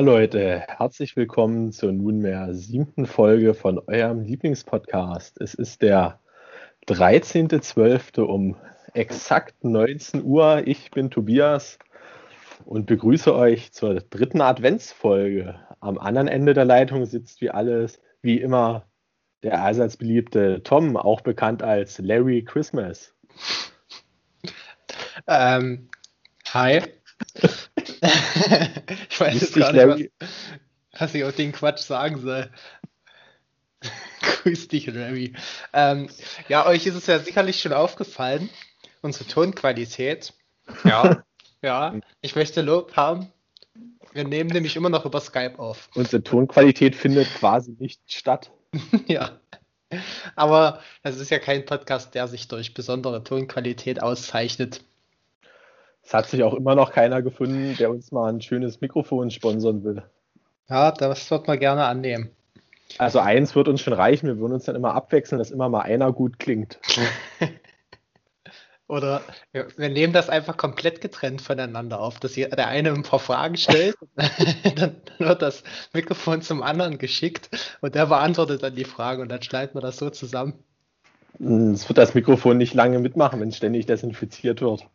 Leute, herzlich willkommen zur nunmehr siebten Folge von eurem Lieblingspodcast. Es ist der 13.12. um exakt 19 Uhr. Ich bin Tobias und begrüße euch zur dritten Adventsfolge. Am anderen Ende der Leitung sitzt wie alles, wie immer, der allseits beliebte Tom, auch bekannt als Larry Christmas. Ähm, hi. Ich weiß jetzt gar nicht, was, was, ich auf den Quatsch sagen soll. Grüß dich, Larry. Ähm, ja, euch ist es ja sicherlich schon aufgefallen, unsere Tonqualität. Ja, ja, ich möchte Lob haben. Wir nehmen nämlich immer noch über Skype auf. Unsere Tonqualität findet quasi nicht statt. ja. Aber das ist ja kein Podcast, der sich durch besondere Tonqualität auszeichnet. Es hat sich auch immer noch keiner gefunden, der uns mal ein schönes Mikrofon sponsern will. Ja, das wird man gerne annehmen. Also eins wird uns schon reichen, wir würden uns dann immer abwechseln, dass immer mal einer gut klingt. Oder wir, wir, nehmen das einfach komplett getrennt voneinander auf, dass der eine ein paar Fragen stellt, dann wird das Mikrofon zum anderen geschickt und der beantwortet dann die Frage und dann schneiden wir das so zusammen. Es wird das Mikrofon nicht lange mitmachen, wenn ständig desinfiziert wird.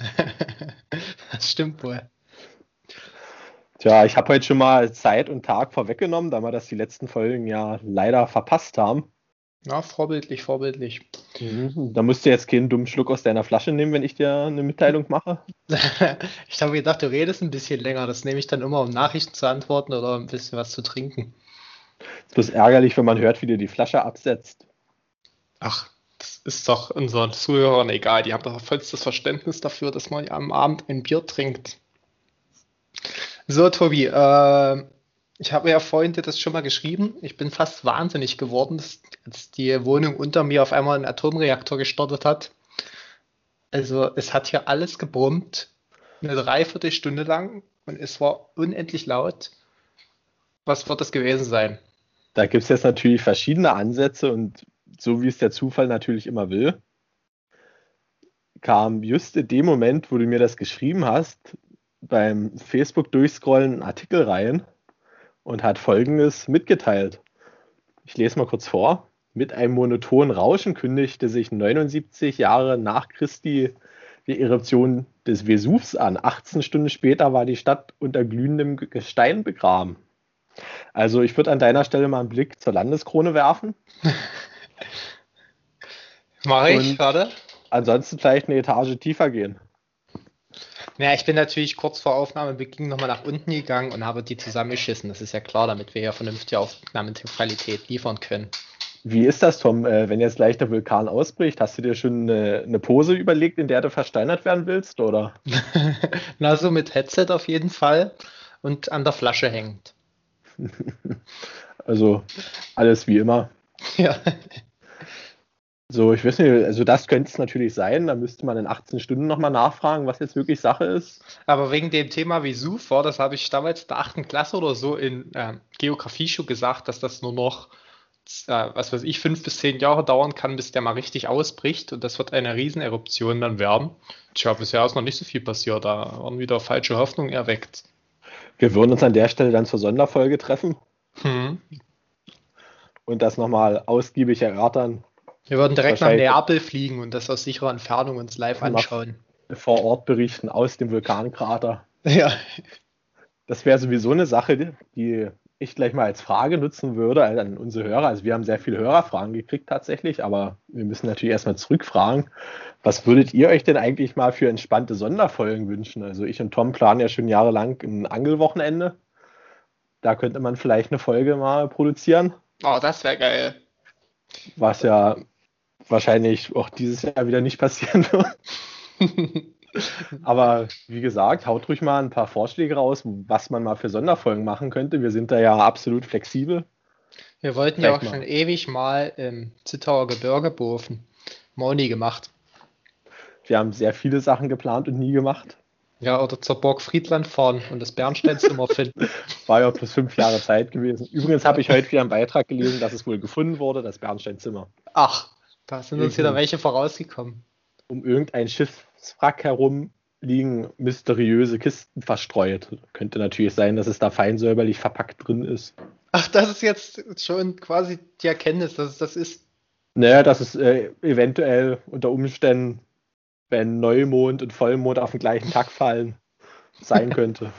das stimmt wohl. Tja, ich habe heute schon mal Zeit und Tag vorweggenommen, da wir das die letzten Folgen ja leider verpasst haben. Ja, vorbildlich, vorbildlich. Mhm. Da musst du jetzt keinen dummen Schluck aus deiner Flasche nehmen, wenn ich dir eine Mitteilung mache. ich habe gedacht, du redest ein bisschen länger. Das nehme ich dann immer, um Nachrichten zu antworten oder ein bisschen was zu trinken. Es ist ärgerlich, wenn man hört, wie du die Flasche absetzt. Ach, das ist doch unseren Zuhörern egal. Die haben doch vollstes Verständnis dafür, dass man am Abend ein Bier trinkt. So, Tobi, äh, ich habe ja vorhin dir das schon mal geschrieben. Ich bin fast wahnsinnig geworden, als die Wohnung unter mir auf einmal einen Atomreaktor gestartet hat. Also es hat hier alles gebrummt, eine Dreiviertelstunde lang und es war unendlich laut. Was wird das gewesen sein? Da gibt es jetzt natürlich verschiedene Ansätze und so wie es der Zufall natürlich immer will, kam just in dem Moment, wo du mir das geschrieben hast, beim Facebook durchscrollen einen Artikel rein und hat Folgendes mitgeteilt. Ich lese mal kurz vor. Mit einem monotonen Rauschen kündigte sich 79 Jahre nach Christi die Eruption des Vesuvs an. 18 Stunden später war die Stadt unter glühendem Gestein begraben. Also ich würde an deiner Stelle mal einen Blick zur Landeskrone werfen. Mache ich gerade. Ansonsten vielleicht eine Etage tiefer gehen. Naja, ich bin natürlich kurz vor Aufnahmebeginn nochmal nach unten gegangen und habe die zusammengeschissen. Das ist ja klar, damit wir ja vernünftige Aufnahmequalität liefern können. Wie ist das, Tom, äh, wenn jetzt gleich der Vulkan ausbricht? Hast du dir schon eine, eine Pose überlegt, in der du versteinert werden willst, oder? Na, so mit Headset auf jeden Fall und an der Flasche hängt. also alles wie immer. Ja. So, ich weiß nicht, also das könnte es natürlich sein. Da müsste man in 18 Stunden nochmal nachfragen, was jetzt wirklich Sache ist. Aber wegen dem Thema Vesuv das habe ich damals in der 8. Klasse oder so in äh, Geografie schon gesagt, dass das nur noch, äh, was weiß ich, fünf bis zehn Jahre dauern kann, bis der mal richtig ausbricht. Und das wird eine Rieseneruption dann werden. Tja, bisher ist noch nicht so viel passiert. Da waren wieder falsche Hoffnungen erweckt. Wir würden uns an der Stelle dann zur Sonderfolge treffen. Hm. Und das nochmal ausgiebig erörtern, wir würden direkt nach Neapel fliegen und das aus sicherer Entfernung uns live anschauen. Vor Ort berichten aus dem Vulkankrater. Ja. Das wäre sowieso eine Sache, die ich gleich mal als Frage nutzen würde an unsere Hörer. Also wir haben sehr viele Hörerfragen gekriegt tatsächlich, aber wir müssen natürlich erstmal zurückfragen. Was würdet ihr euch denn eigentlich mal für entspannte Sonderfolgen wünschen? Also ich und Tom planen ja schon jahrelang ein Angelwochenende. Da könnte man vielleicht eine Folge mal produzieren. Oh, das wäre geil. Was ja wahrscheinlich auch dieses Jahr wieder nicht passieren wird. Aber wie gesagt, haut ruhig mal ein paar Vorschläge raus, was man mal für Sonderfolgen machen könnte. Wir sind da ja absolut flexibel. Wir wollten Vielleicht ja auch mal. schon ewig mal im Zittauer Gebirge bofen. Moni gemacht. Wir haben sehr viele Sachen geplant und nie gemacht. Ja, oder zur Burg Friedland fahren und das Bernsteinzimmer finden. War ja plus fünf Jahre Zeit gewesen. Übrigens habe ich heute wieder einen Beitrag gelesen, dass es wohl gefunden wurde, das Bernsteinzimmer. Ach, da sind uns wieder welche vorausgekommen. Um irgendein Schiffswrack herum liegen mysteriöse Kisten verstreut. Könnte natürlich sein, dass es da fein säuberlich verpackt drin ist. Ach, das ist jetzt schon quasi die Erkenntnis, dass es das ist. Naja, dass es äh, eventuell unter Umständen, wenn Neumond und Vollmond auf den gleichen Tag fallen, sein könnte.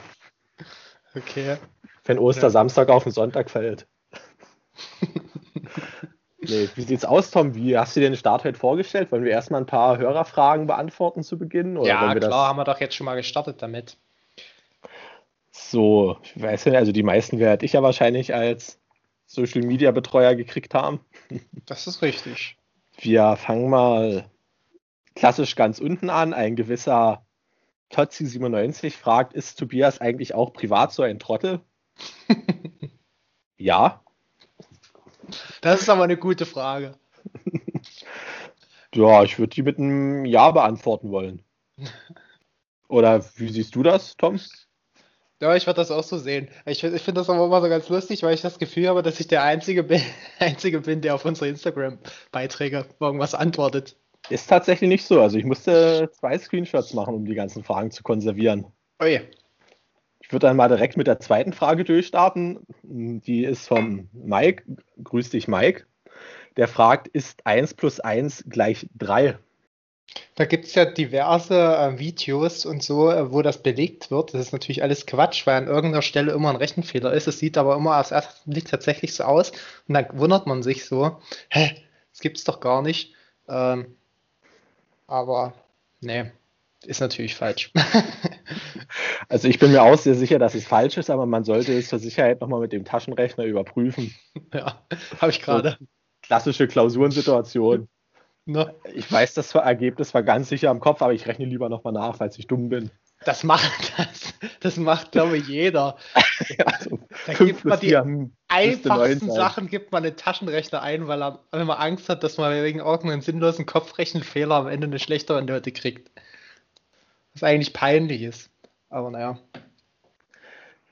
okay. Wenn Ostersamstag ja. auf den Sonntag fällt. nee, wie sieht's aus, Tom? Wie hast du dir den Start heute vorgestellt? Wollen wir erstmal ein paar Hörerfragen beantworten zu Beginn? ja, klar, haben wir doch jetzt schon mal gestartet damit. So, ich weiß nicht, also die meisten werde ich ja wahrscheinlich als Social Media Betreuer gekriegt haben. Das ist richtig. Wir fangen mal klassisch ganz unten an. Ein gewisser Totzi97 fragt, ist Tobias eigentlich auch privat so ein Trottel? ja. Das ist aber eine gute Frage. ja, ich würde die mit einem Ja beantworten wollen. Oder wie siehst du das, Tom? Ja, ich würde das auch so sehen. Ich, ich finde das aber immer so ganz lustig, weil ich das Gefühl habe, dass ich der Einzige bin, Einzige bin der auf unsere Instagram-Beiträge irgendwas antwortet. Ist tatsächlich nicht so. Also ich musste zwei Screenshots machen, um die ganzen Fragen zu konservieren. Oh je. Ich würde dann mal direkt mit der zweiten Frage durchstarten. Die ist vom Mike. Grüß dich, Mike. Der fragt, ist 1 plus 1 gleich 3? Da gibt es ja diverse äh, Videos und so, äh, wo das belegt wird. Das ist natürlich alles Quatsch, weil an irgendeiner Stelle immer ein Rechenfehler ist. Es sieht aber immer als erstes Blick tatsächlich so aus. Und dann wundert man sich so, hä, das gibt es doch gar nicht. Ähm, aber nee, ist natürlich falsch. also ich bin mir auch sehr sicher, dass es falsch ist, aber man sollte es zur Sicherheit nochmal mit dem Taschenrechner überprüfen. Ja, habe ich gerade. So, klassische Klausurensituation. Ne? Ich weiß, das Ergebnis war ganz sicher im Kopf, aber ich rechne lieber nochmal nach, falls ich dumm bin. Das macht, das, das macht glaube ich, jeder. ja, also da gibt man die einfachsten Sachen, gibt man den Taschenrechner ein, weil er, wenn man Angst hat, dass man wegen irgendeinem sinnlosen Kopfrechenfehler am Ende eine schlechtere Note kriegt. Was eigentlich peinlich ist. Aber naja.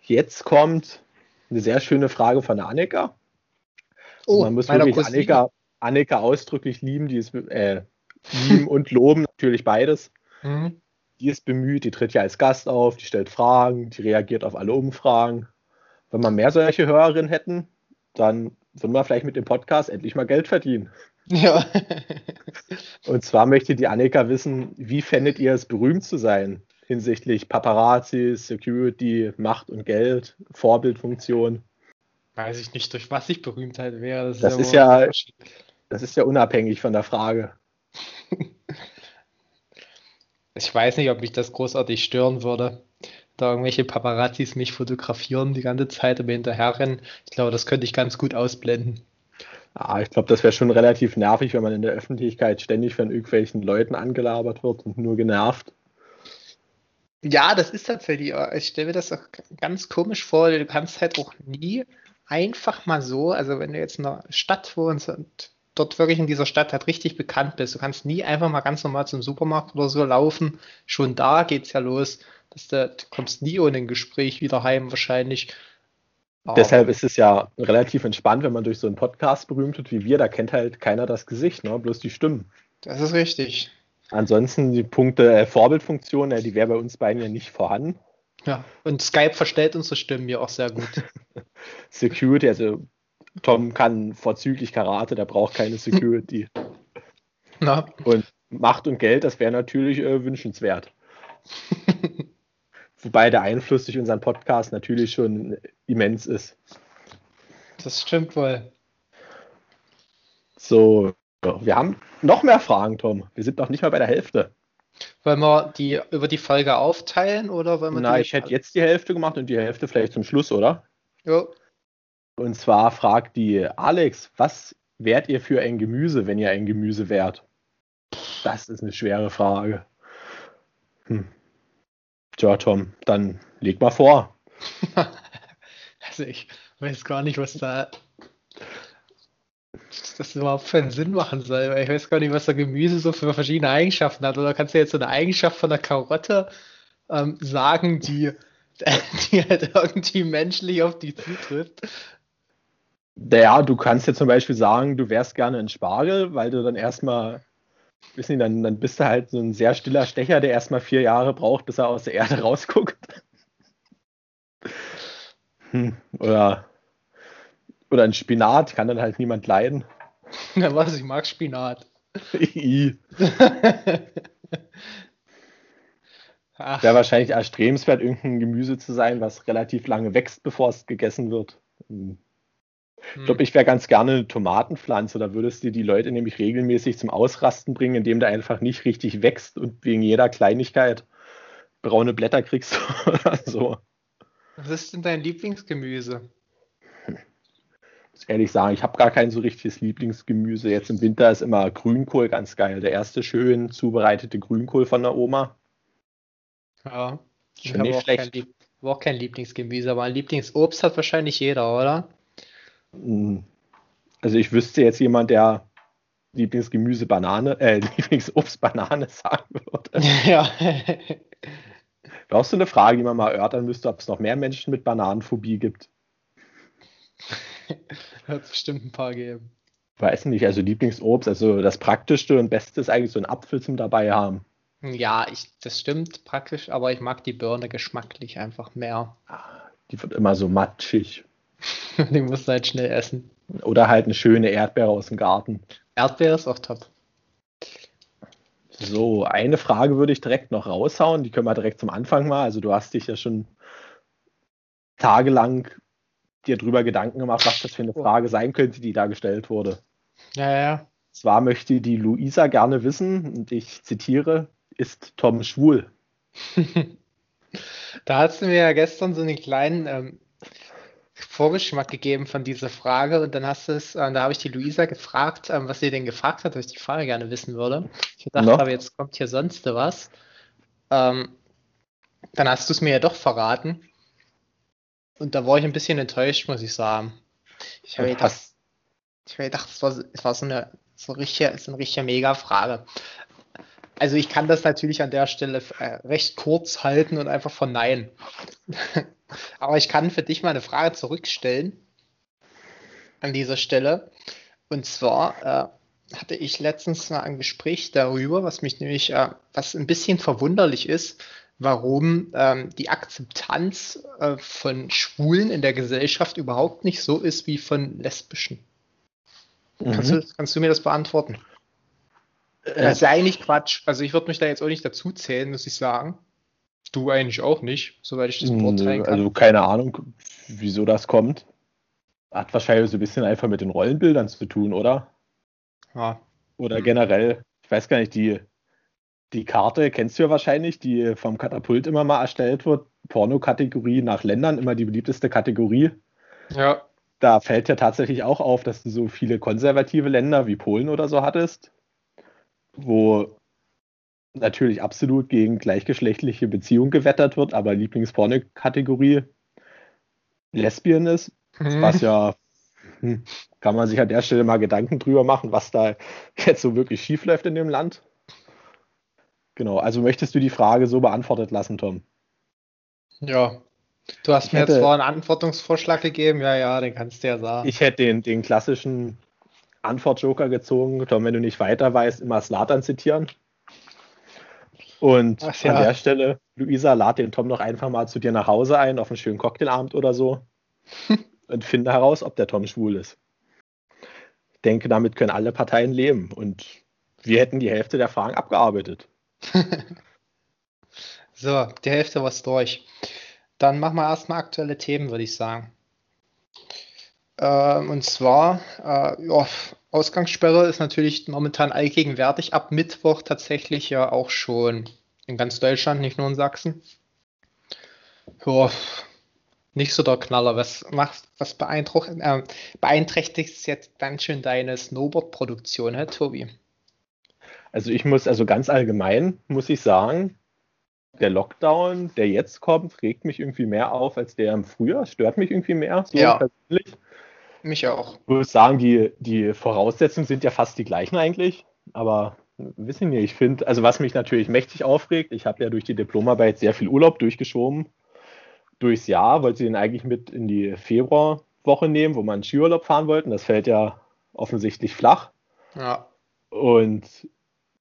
Jetzt kommt eine sehr schöne Frage von der Annika. Oh, man muss wirklich Annika, Annika ausdrücklich lieben, die ist äh, lieben und loben, natürlich beides. Mhm. Die ist bemüht, die tritt ja als Gast auf, die stellt Fragen, die reagiert auf alle Umfragen. Wenn wir mehr solche Hörerinnen hätten, dann würden wir vielleicht mit dem Podcast endlich mal Geld verdienen. Ja. und zwar möchte die Annika wissen, wie fändet ihr es, berühmt zu sein hinsichtlich Paparazzi, Security, Macht und Geld, Vorbildfunktion? Weiß ich nicht, durch was ich Berühmtheit wäre. Das, das ist, ja, ist ja das ist ja unabhängig von der Frage. ich weiß nicht, ob mich das großartig stören würde, da irgendwelche Paparazzis mich fotografieren die ganze Zeit und mir hinterherrennen. Ich glaube, das könnte ich ganz gut ausblenden. Ah, ich glaube, das wäre schon relativ nervig, wenn man in der Öffentlichkeit ständig von irgendwelchen Leuten angelabert wird und nur genervt. Ja, das ist tatsächlich, ich stelle mir das auch ganz komisch vor, du kannst halt auch nie einfach mal so, also wenn du jetzt in einer Stadt wohnst und dort wirklich in dieser Stadt halt richtig bekannt bist. Du kannst nie einfach mal ganz normal zum Supermarkt oder so laufen. Schon da geht es ja los. Dass du, du kommst nie ohne ein Gespräch wieder heim wahrscheinlich. Aber Deshalb ist es ja relativ entspannt, wenn man durch so einen Podcast berühmt wird wie wir. Da kennt halt keiner das Gesicht, ne? bloß die Stimmen. Das ist richtig. Ansonsten die Punkte äh, Vorbildfunktion, äh, die wäre bei uns beiden ja nicht vorhanden. Ja, und Skype verstellt unsere Stimmen ja auch sehr gut. Security, also Tom kann vorzüglich Karate, der braucht keine Security. Na. Und Macht und Geld, das wäre natürlich äh, wünschenswert. Wobei der Einfluss durch unseren Podcast natürlich schon immens ist. Das stimmt wohl. So, wir haben noch mehr Fragen, Tom. Wir sind noch nicht mal bei der Hälfte. Wollen wir die über die Folge aufteilen oder wollen wir Na, ich hätte jetzt die Hälfte gemacht und die Hälfte vielleicht zum Schluss, oder? Ja. Und zwar fragt die Alex, was wärt ihr für ein Gemüse, wenn ihr ein Gemüse wärt? Das ist eine schwere Frage. Hm. Tja, Tom, dann leg mal vor. also ich weiß gar nicht, was da das überhaupt für einen Sinn machen soll. Weil ich weiß gar nicht, was da Gemüse so für verschiedene Eigenschaften hat. Oder kannst du jetzt so eine Eigenschaft von der Karotte ähm, sagen, die, die halt irgendwie menschlich auf dich zutrifft? Naja, du kannst ja zum Beispiel sagen, du wärst gerne ein Spargel, weil du dann erstmal wissen Sie, dann, dann bist du halt so ein sehr stiller Stecher, der erstmal vier Jahre braucht, bis er aus der Erde rausguckt. Hm, oder, oder ein Spinat, kann dann halt niemand leiden. Ja, was, ich mag Spinat. Wäre wahrscheinlich erstrebenswert, irgendein Gemüse zu sein, was relativ lange wächst, bevor es gegessen wird. Hm. Ich glaube, ich wäre ganz gerne eine Tomatenpflanze. Da würdest du die Leute nämlich regelmäßig zum Ausrasten bringen, indem du einfach nicht richtig wächst und wegen jeder Kleinigkeit braune Blätter kriegst oder so. Was ist denn dein Lieblingsgemüse? Ehrlich sagen, ich habe gar kein so richtiges Lieblingsgemüse. Jetzt im Winter ist immer Grünkohl ganz geil. Der erste schön zubereitete Grünkohl von der Oma. Ja, ich habe auch, kein, auch kein Lieblingsgemüse, aber ein Lieblingsobst hat wahrscheinlich jeder, oder? Hm. Also ich wüsste jetzt jemand, der Lieblingsgemüse Banane, äh, Lieblingsobst Banane sagen würde. Ja. Wäre auch so eine Frage, die man mal erörtern müsste, ob es noch mehr Menschen mit Bananenphobie gibt. Wird es bestimmt ein paar geben. Weiß nicht, also Lieblingsobst, also das Praktischste und Beste ist eigentlich so ein Apfel zum dabei haben. Ja, ich, das stimmt praktisch, aber ich mag die Birne geschmacklich einfach mehr. Die wird immer so matschig. Die musst du halt schnell essen. Oder halt eine schöne Erdbeere aus dem Garten. Erdbeere ist auch top. So, eine Frage würde ich direkt noch raushauen. Die können wir direkt zum Anfang mal. Also du hast dich ja schon tagelang dir drüber Gedanken gemacht, was das für eine Frage sein könnte, die da gestellt wurde. Ja, ja. Zwar möchte die Luisa gerne wissen, und ich zitiere, ist Tom schwul? da hast du mir ja gestern so einen kleinen ähm, Vorgeschmack gegeben von dieser Frage und dann hast du es, äh, da habe ich die Luisa gefragt, ähm, was sie denn gefragt hat, weil ich die Frage gerne wissen würde. Ich dachte no. aber, jetzt kommt hier sonst was. Ähm, dann hast du es mir ja doch verraten. Und da war ich ein bisschen enttäuscht, muss ich sagen. Ich habe gedacht, ich habe gedacht, es war, es war so eine so richtig, so eine richtige Mega-Frage. Also ich kann das natürlich an der Stelle äh, recht kurz halten und einfach verneinen. Aber ich kann für dich mal eine Frage zurückstellen an dieser Stelle. Und zwar äh, hatte ich letztens mal ein Gespräch darüber, was mich nämlich, äh, was ein bisschen verwunderlich ist, warum ähm, die Akzeptanz äh, von Schwulen in der Gesellschaft überhaupt nicht so ist wie von Lesbischen. Mhm. Kannst, du, kannst du mir das beantworten? Äh, das ist ja eigentlich Quatsch. Also ich würde mich da jetzt auch nicht dazu zählen, muss ich sagen. Du eigentlich auch nicht, soweit ich das beurteilen kann. Also keine Ahnung, wieso das kommt. Hat wahrscheinlich so ein bisschen einfach mit den Rollenbildern zu tun, oder? Ja. Oder hm. generell, ich weiß gar nicht, die, die Karte kennst du ja wahrscheinlich, die vom Katapult immer mal erstellt wird. Porno-Kategorie nach Ländern, immer die beliebteste Kategorie. Ja. Da fällt ja tatsächlich auch auf, dass du so viele konservative Länder wie Polen oder so hattest, wo natürlich absolut gegen gleichgeschlechtliche Beziehungen gewettert wird, aber Lieblingsporno-Kategorie Lesbien ist, mhm. was ja hm, kann man sich an der Stelle mal Gedanken drüber machen, was da jetzt so wirklich schief läuft in dem Land. Genau, also möchtest du die Frage so beantwortet lassen, Tom? Ja. Du hast ich mir hätte, jetzt vorhin einen Antwortungsvorschlag gegeben, ja, ja, den kannst du ja sagen. Ich hätte den, den klassischen Antwortjoker gezogen, Tom, wenn du nicht weiter weißt, immer Slatan zitieren. Und Ach, ja. an der Stelle, Luisa, lad den Tom noch einfach mal zu dir nach Hause ein, auf einen schönen Cocktailabend oder so. und finde heraus, ob der Tom schwul ist. Ich denke, damit können alle Parteien leben. Und wir hätten die Hälfte der Fragen abgearbeitet. so, die Hälfte war durch. Dann machen wir erstmal aktuelle Themen, würde ich sagen. Ähm, und zwar, äh, ja, Ausgangssperre ist natürlich momentan allgegenwärtig. Ab Mittwoch tatsächlich ja auch schon in ganz Deutschland, nicht nur in Sachsen. Ja, nicht so der Knaller. Was macht, was beeinträchtigt, äh, beeinträchtigt jetzt ganz schön deine Snowboard-Produktion, Tobi? Also ich muss, also ganz allgemein muss ich sagen, der Lockdown, der jetzt kommt, regt mich irgendwie mehr auf als der im Frühjahr. Stört mich irgendwie mehr, so ja. persönlich. Mich auch. Ich würde sagen, die, die Voraussetzungen sind ja fast die gleichen eigentlich, aber wissen wir, ich finde, also was mich natürlich mächtig aufregt, ich habe ja durch die Diplomarbeit sehr viel Urlaub durchgeschoben durchs Jahr, wollte sie den eigentlich mit in die Februarwoche nehmen, wo man Skiurlaub fahren wollten. Das fällt ja offensichtlich flach. Ja. Und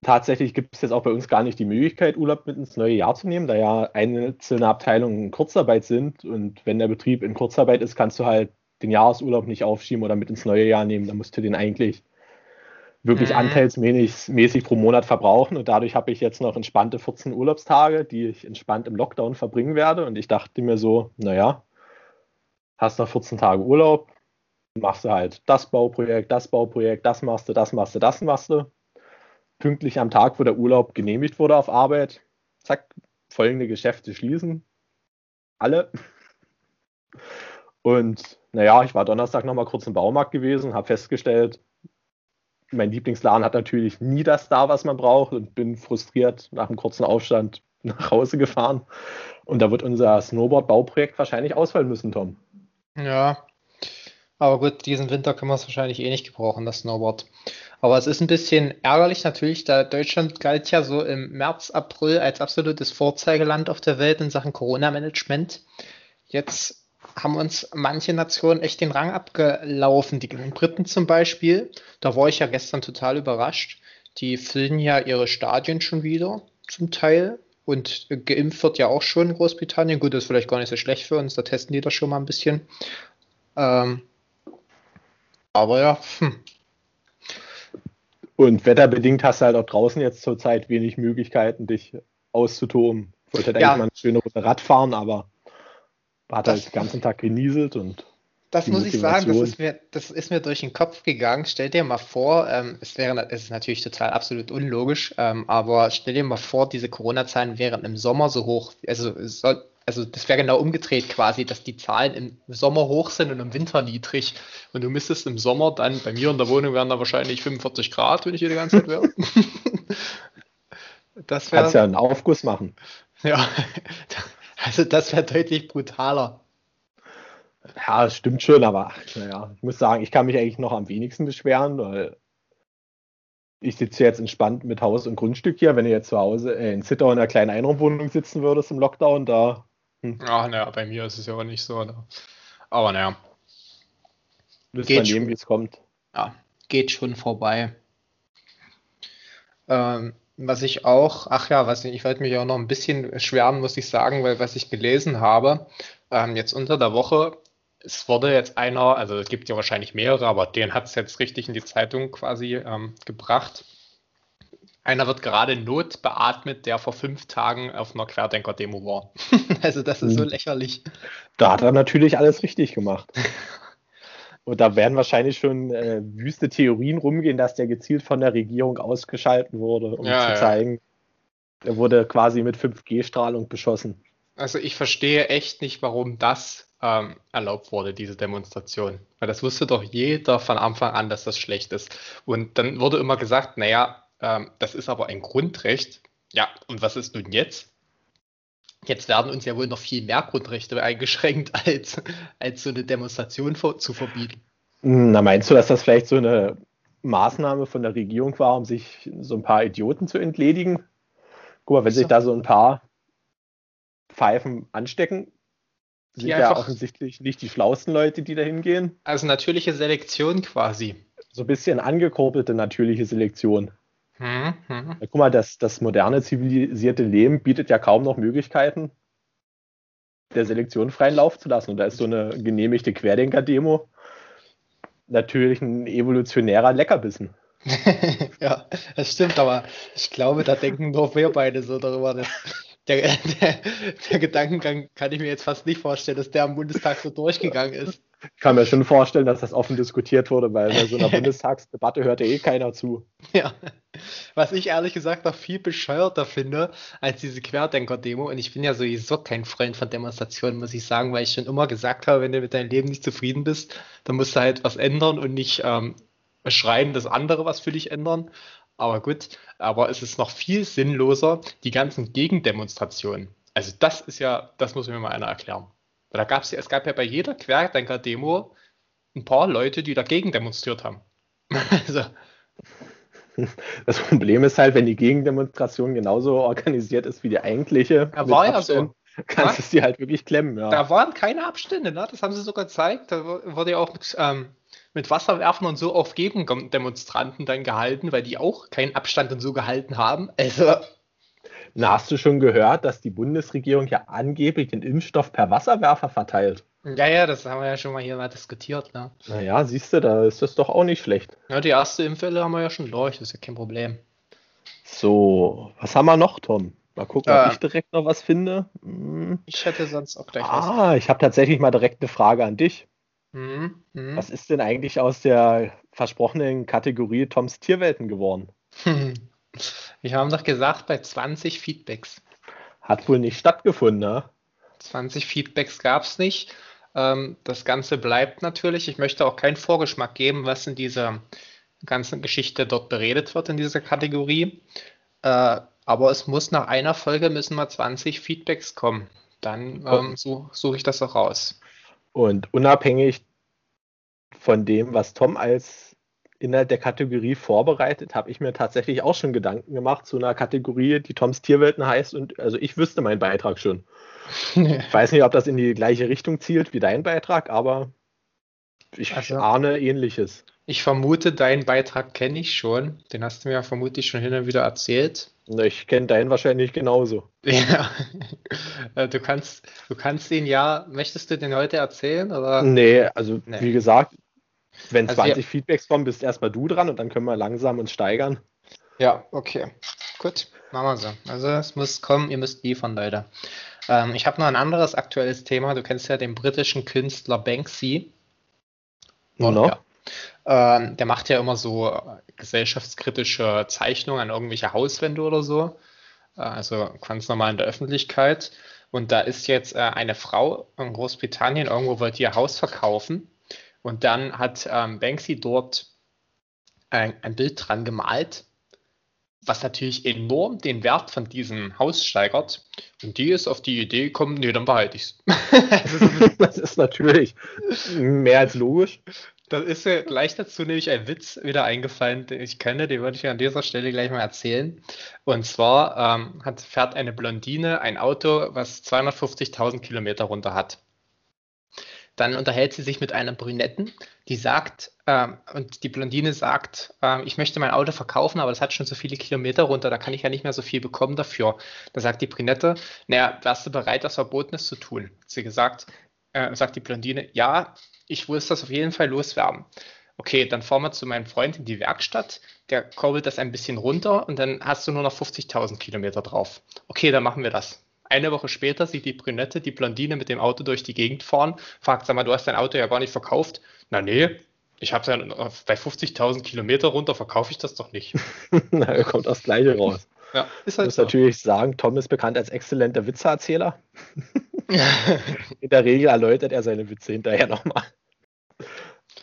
tatsächlich gibt es jetzt auch bei uns gar nicht die Möglichkeit, Urlaub mit ins neue Jahr zu nehmen, da ja einzelne Abteilungen in Kurzarbeit sind. Und wenn der Betrieb in Kurzarbeit ist, kannst du halt den Jahresurlaub nicht aufschieben oder mit ins neue Jahr nehmen. Da musst du den eigentlich wirklich mhm. anteilsmäßig pro Monat verbrauchen. Und dadurch habe ich jetzt noch entspannte 14 Urlaubstage, die ich entspannt im Lockdown verbringen werde. Und ich dachte mir so, naja, hast noch 14 Tage Urlaub, machst du halt das Bauprojekt, das Bauprojekt, das machst du, das machst du, das machst du. Pünktlich am Tag, wo der Urlaub genehmigt wurde auf Arbeit, zack, folgende Geschäfte schließen. Alle. Und naja, ich war Donnerstag nochmal kurz im Baumarkt gewesen, habe festgestellt, mein Lieblingsladen hat natürlich nie das da, was man braucht und bin frustriert nach einem kurzen Aufstand nach Hause gefahren. Und da wird unser Snowboard-Bauprojekt wahrscheinlich ausfallen müssen, Tom. Ja, aber gut, diesen Winter können wir es wahrscheinlich eh nicht gebrauchen, das Snowboard. Aber es ist ein bisschen ärgerlich natürlich, da Deutschland galt ja so im März, April als absolutes Vorzeigeland auf der Welt in Sachen Corona-Management. Jetzt haben uns manche Nationen echt den Rang abgelaufen. Die Briten zum Beispiel, da war ich ja gestern total überrascht. Die füllen ja ihre Stadien schon wieder zum Teil. Und geimpft wird ja auch schon in Großbritannien. Gut, das ist vielleicht gar nicht so schlecht für uns, da testen die das schon mal ein bisschen. Ähm, aber ja, hm. Und wetterbedingt hast du halt auch draußen jetzt zurzeit wenig Möglichkeiten, dich auszutoben. Ich wollte halt ja. eigentlich mal eine schöne Runde Rad fahren, aber hat das, halt den ganzen Tag genieselt und. Das muss ich sagen, das ist, mir, das ist mir durch den Kopf gegangen. Stell dir mal vor, ähm, es wäre, es ist natürlich total absolut unlogisch, ähm, aber stell dir mal vor, diese Corona-Zahlen wären im Sommer so hoch. Also, soll, also das wäre genau umgedreht quasi, dass die Zahlen im Sommer hoch sind und im Winter niedrig. Und du müsstest im Sommer dann, bei mir in der Wohnung wären da wahrscheinlich 45 Grad, wenn ich hier die ganze Zeit wäre. das wär, Kannst ja einen Aufguss machen. Ja, Also das wäre deutlich brutaler. Ja, das stimmt schon, aber naja, ich muss sagen, ich kann mich eigentlich noch am wenigsten beschweren, weil ich sitze jetzt entspannt mit Haus und Grundstück hier. Wenn ihr jetzt zu Hause äh, in Zittau in einer kleinen Einraumwohnung sitzen würdest im Lockdown, da. Hm. Ach, naja, bei mir ist es ja auch nicht so. Da. Aber naja. Müssen wir nehmen, wie es kommt. Ja, geht schon vorbei. Ähm, was ich auch, ach ja, was ich, ich wollte mich auch noch ein bisschen schwärmen, muss ich sagen, weil was ich gelesen habe, ähm, jetzt unter der Woche, es wurde jetzt einer, also es gibt ja wahrscheinlich mehrere, aber den hat es jetzt richtig in die Zeitung quasi ähm, gebracht. Einer wird gerade Not beatmet, der vor fünf Tagen auf einer Querdenker-Demo war. also das ist so hm. lächerlich. Da hat er natürlich alles richtig gemacht. Und da werden wahrscheinlich schon äh, wüste Theorien rumgehen, dass der gezielt von der Regierung ausgeschalten wurde, um ja, zu zeigen, er wurde quasi mit 5G-Strahlung beschossen. Also ich verstehe echt nicht, warum das ähm, erlaubt wurde, diese Demonstration. Weil das wusste doch jeder von Anfang an, dass das schlecht ist. Und dann wurde immer gesagt, naja, ähm, das ist aber ein Grundrecht. Ja, und was ist nun jetzt? Jetzt werden uns ja wohl noch viel mehr Grundrechte eingeschränkt, als, als so eine Demonstration zu verbieten. Na, meinst du, dass das vielleicht so eine Maßnahme von der Regierung war, um sich so ein paar Idioten zu entledigen? Guck mal, wenn sich da so ein paar Pfeifen anstecken, sind ja offensichtlich nicht die schlauesten Leute, die da hingehen. Also natürliche Selektion quasi. So ein bisschen angekurbelte natürliche Selektion. Hm, hm. Ja, guck mal, das, das moderne zivilisierte Leben bietet ja kaum noch Möglichkeiten, der Selektion freien Lauf zu lassen. Und da ist so eine genehmigte Querdenker-Demo natürlich ein evolutionärer Leckerbissen. ja, das stimmt, aber ich glaube, da denken nur wir beide so darüber. Dass der, der, der Gedankengang kann ich mir jetzt fast nicht vorstellen, dass der am Bundestag so durchgegangen ist. Ich kann mir schon vorstellen, dass das offen diskutiert wurde, weil bei so einer Bundestagsdebatte hört ja eh keiner zu. Ja, was ich ehrlich gesagt noch viel bescheuerter finde als diese Querdenker-Demo. Und ich bin ja sowieso kein Freund von Demonstrationen, muss ich sagen, weil ich schon immer gesagt habe, wenn du mit deinem Leben nicht zufrieden bist, dann musst du halt was ändern und nicht ähm, schreien, dass andere was für dich ändern. Aber gut, aber es ist noch viel sinnloser, die ganzen Gegendemonstrationen. Also das ist ja, das muss mir mal einer erklären. Da gab's, es gab ja bei jeder Querdenker-Demo ein paar Leute, die dagegen demonstriert haben. also. Das Problem ist halt, wenn die Gegendemonstration genauso organisiert ist wie die eigentliche. Er war ja so. kannst du es dir halt wirklich klemmen, ja. Da waren keine Abstände, ne? Das haben sie sogar gezeigt. Da wurde ja auch mit, ähm, mit Wasserwerfen und so auf Gegendemonstranten dann gehalten, weil die auch keinen Abstand und so gehalten haben. Also. Na, hast du schon gehört, dass die Bundesregierung ja angeblich den Impfstoff per Wasserwerfer verteilt? Ja, ja, das haben wir ja schon mal hier mal diskutiert, ne? Naja, siehst du, da ist das doch auch nicht schlecht. Ja, die erste Impfwelle haben wir ja schon durch, das ist ja kein Problem. So, was haben wir noch, Tom? Mal gucken, ob äh, ich direkt noch was finde. Hm. Ich hätte sonst auch gleich ah, was. Ah, ich habe tatsächlich mal direkt eine Frage an dich. Mhm, mh. Was ist denn eigentlich aus der versprochenen Kategorie Toms Tierwelten geworden? Wir haben doch gesagt, bei 20 Feedbacks. Hat wohl nicht stattgefunden, ne? 20 Feedbacks gab es nicht. Ähm, das Ganze bleibt natürlich. Ich möchte auch keinen Vorgeschmack geben, was in dieser ganzen Geschichte dort beredet wird in dieser Kategorie. Äh, aber es muss nach einer Folge müssen mal 20 Feedbacks kommen. Dann ähm, suche such ich das auch raus. Und unabhängig von dem, was Tom als Inhalt der Kategorie vorbereitet, habe ich mir tatsächlich auch schon Gedanken gemacht zu einer Kategorie, die Toms Tierwelten heißt. Und also ich wüsste meinen Beitrag schon. Ich weiß nicht, ob das in die gleiche Richtung zielt wie dein Beitrag, aber ich also, ahne ähnliches. Ich vermute, deinen Beitrag kenne ich schon. Den hast du mir ja vermutlich schon hin und wieder erzählt. Ich kenne deinen wahrscheinlich genauso. Ja. Äh, du kannst, du kannst ihn ja. Möchtest du den heute erzählen? Oder? Nee, also nee. wie gesagt, wenn also 20 ja. Feedbacks kommen, bist erstmal du dran und dann können wir langsam uns steigern. Ja, okay. Gut, machen wir so. Also es muss kommen, ihr müsst liefern, Leute. Ähm, ich habe noch ein anderes aktuelles Thema. Du kennst ja den britischen Künstler Banksy. Oder? Ja. Ähm, der macht ja immer so gesellschaftskritische Zeichnungen an irgendwelche Hauswände oder so. Äh, also ganz normal in der Öffentlichkeit. Und da ist jetzt äh, eine Frau in Großbritannien, irgendwo wollte ihr Haus verkaufen. Und dann hat ähm, Banksy dort ein, ein Bild dran gemalt was natürlich enorm den Wert von diesem Haus steigert. Und die ist auf die Idee gekommen, nee, dann behalte ich es. das ist natürlich mehr als logisch. Da ist ja gleich dazu nämlich ein Witz wieder eingefallen, den ich kenne, den würde ich an dieser Stelle gleich mal erzählen. Und zwar ähm, hat, fährt eine Blondine ein Auto, was 250.000 Kilometer runter hat. Dann unterhält sie sich mit einer Brünetten, die sagt, äh, und die Blondine sagt, äh, ich möchte mein Auto verkaufen, aber das hat schon so viele Kilometer runter, da kann ich ja nicht mehr so viel bekommen dafür. Da sagt die Brünette, naja, wärst du bereit, das Verbotenes zu tun? Sie gesagt, äh, sagt die Blondine, ja, ich will das auf jeden Fall loswerden. Okay, dann fahren wir zu meinem Freund in die Werkstatt, der kurbelt das ein bisschen runter und dann hast du nur noch 50.000 Kilometer drauf. Okay, dann machen wir das. Eine Woche später sieht die Brünette die Blondine mit dem Auto durch die Gegend fahren, fragt, sag mal, du hast dein Auto ja gar nicht verkauft. Na nee, ich habe es ja bei 50.000 Kilometer runter, verkaufe ich das doch nicht. Na, er kommt das Gleiche raus. Ja, ist halt ich muss so. natürlich sagen, Tom ist bekannt als exzellenter Witzeerzähler. In der Regel erläutert er seine Witze hinterher nochmal.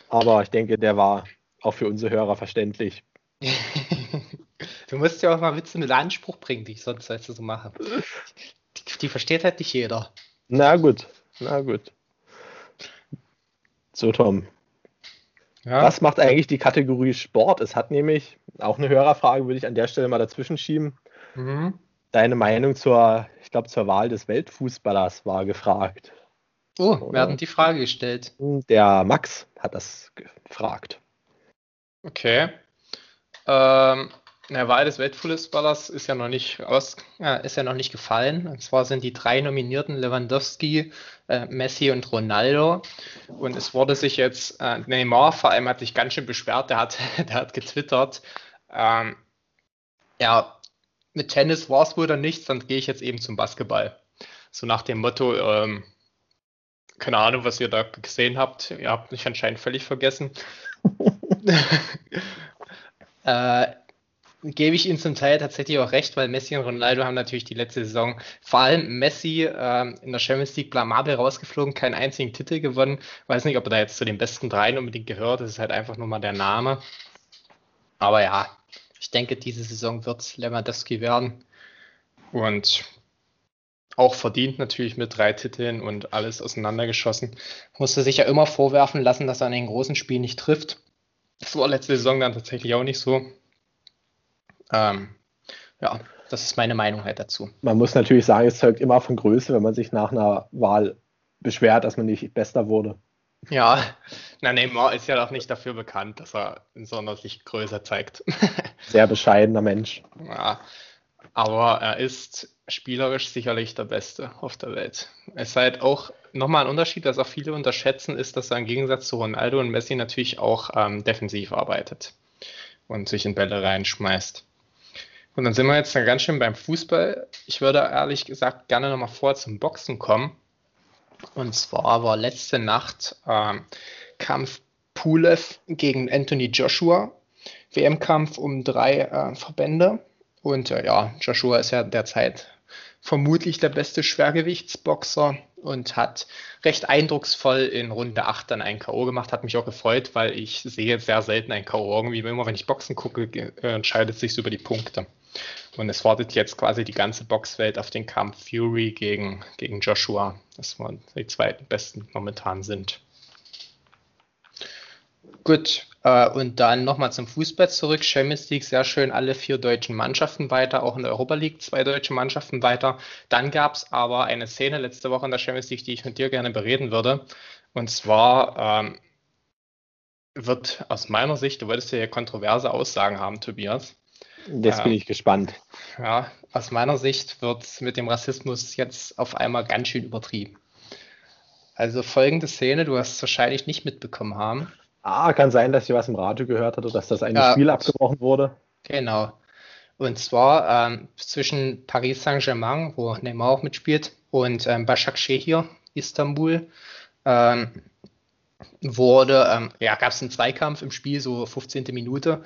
Aber ich denke, der war auch für unsere Hörer verständlich. du musst ja auch mal Witze mit Anspruch bringen, die ich sonst du, so mache. Die versteht halt nicht jeder. Na gut, na gut. So, Tom. Ja. Was macht eigentlich die Kategorie Sport? Es hat nämlich, auch eine Hörerfrage würde ich an der Stelle mal dazwischen schieben. Mhm. Deine Meinung zur, ich glaube, zur Wahl des Weltfußballers war gefragt. Oh, wer hat die Frage gestellt? Der Max hat das gefragt. Okay. Ähm, der Wahl des Weltfußballers ist ja noch nicht aus, äh, ist ja noch nicht gefallen. Und zwar sind die drei Nominierten Lewandowski, äh, Messi und Ronaldo. Und es wurde sich jetzt, äh, Neymar vor allem hat sich ganz schön beschwert, der hat, der hat getwittert, ähm, ja, mit Tennis war es wohl dann nichts, dann gehe ich jetzt eben zum Basketball. So nach dem Motto, ähm, keine Ahnung, was ihr da gesehen habt. Ihr habt mich anscheinend völlig vergessen. äh, gebe ich Ihnen zum Teil tatsächlich auch recht, weil Messi und Ronaldo haben natürlich die letzte Saison, vor allem Messi äh, in der Champions League blamabel rausgeflogen, keinen einzigen Titel gewonnen. Weiß nicht, ob er da jetzt zu den besten dreien unbedingt gehört, das ist halt einfach nur mal der Name. Aber ja, ich denke, diese Saison wird Lewandowski werden. Und auch verdient natürlich mit drei Titeln und alles auseinandergeschossen. Musste sich ja immer vorwerfen lassen, dass er an den großen Spielen nicht trifft. Das war letzte Saison dann tatsächlich auch nicht so. Ähm, ja. Das ist meine Meinung halt dazu. Man muss natürlich sagen, es zeugt immer von Größe, wenn man sich nach einer Wahl beschwert, dass man nicht Bester wurde. Ja, na Neymar ist ja auch nicht dafür bekannt, dass er in so einer Sicht größer zeigt. Sehr bescheidener Mensch. Ja, aber er ist spielerisch sicherlich der Beste auf der Welt. Es ist halt auch nochmal ein Unterschied, dass auch viele unterschätzen, ist, dass er im Gegensatz zu Ronaldo und Messi natürlich auch ähm, defensiv arbeitet und sich in Bälle reinschmeißt. Und dann sind wir jetzt ganz schön beim Fußball. Ich würde ehrlich gesagt gerne nochmal vor zum Boxen kommen. Und zwar war letzte Nacht ähm, Kampf Pulev gegen Anthony Joshua. WM-Kampf um drei äh, Verbände. Und äh, ja, Joshua ist ja derzeit vermutlich der beste Schwergewichtsboxer und hat recht eindrucksvoll in Runde 8 dann ein K.O. gemacht. Hat mich auch gefreut, weil ich sehe sehr selten ein K.O. Irgendwie immer, wenn ich Boxen gucke, äh, entscheidet sich über die Punkte. Und es wartet jetzt quasi die ganze Boxwelt auf den Kampf Fury gegen, gegen Joshua, dass wir die zwei besten momentan sind. Gut, äh, und dann nochmal zum Fußball zurück. Champions League, sehr schön, alle vier deutschen Mannschaften weiter, auch in der Europa League zwei deutsche Mannschaften weiter. Dann gab es aber eine Szene letzte Woche in der Champions League, die ich mit dir gerne bereden würde. Und zwar ähm, wird aus meiner Sicht, du wolltest ja kontroverse Aussagen haben, Tobias. Jetzt bin ich gespannt. Ja, aus meiner Sicht wird mit dem Rassismus jetzt auf einmal ganz schön übertrieben. Also folgende Szene, du hast es wahrscheinlich nicht mitbekommen haben. Ah, kann sein, dass ich was im Radio gehört hatte, dass das eine ja, Spiel abgebrochen wurde. Genau. Und zwar ähm, zwischen Paris Saint-Germain, wo Neymar auch mitspielt, und ähm, Başakşehir, Istanbul, ähm, wurde, ähm, ja, gab es einen Zweikampf im Spiel, so 15. Minute.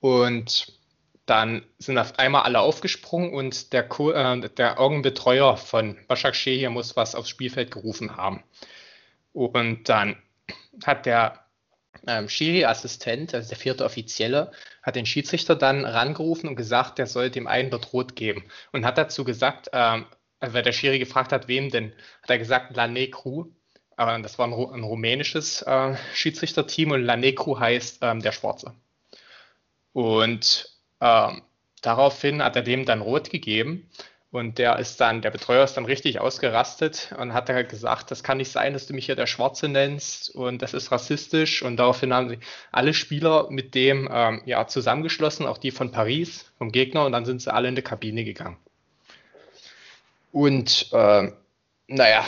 Und dann sind auf einmal alle aufgesprungen und der, Co äh, der Augenbetreuer von Başak hier muss was aufs Spielfeld gerufen haben. Und dann hat der ähm, Schiri-Assistent, also der vierte Offizielle, hat den Schiedsrichter dann rangerufen und gesagt, der soll dem einen dort rot geben. Und hat dazu gesagt, ähm, weil der Schiri gefragt hat, wem denn, hat er gesagt, La Negru. Aber das war ein, ein rumänisches äh, Schiedsrichterteam und La Negru heißt ähm, der Schwarze. Und ähm, daraufhin hat er dem dann rot gegeben. Und der ist dann, der Betreuer ist dann richtig ausgerastet und hat halt gesagt, das kann nicht sein, dass du mich hier der Schwarze nennst und das ist rassistisch. Und daraufhin haben sie alle Spieler mit dem ähm, ja, zusammengeschlossen, auch die von Paris, vom Gegner, und dann sind sie alle in die Kabine gegangen. Und äh, naja,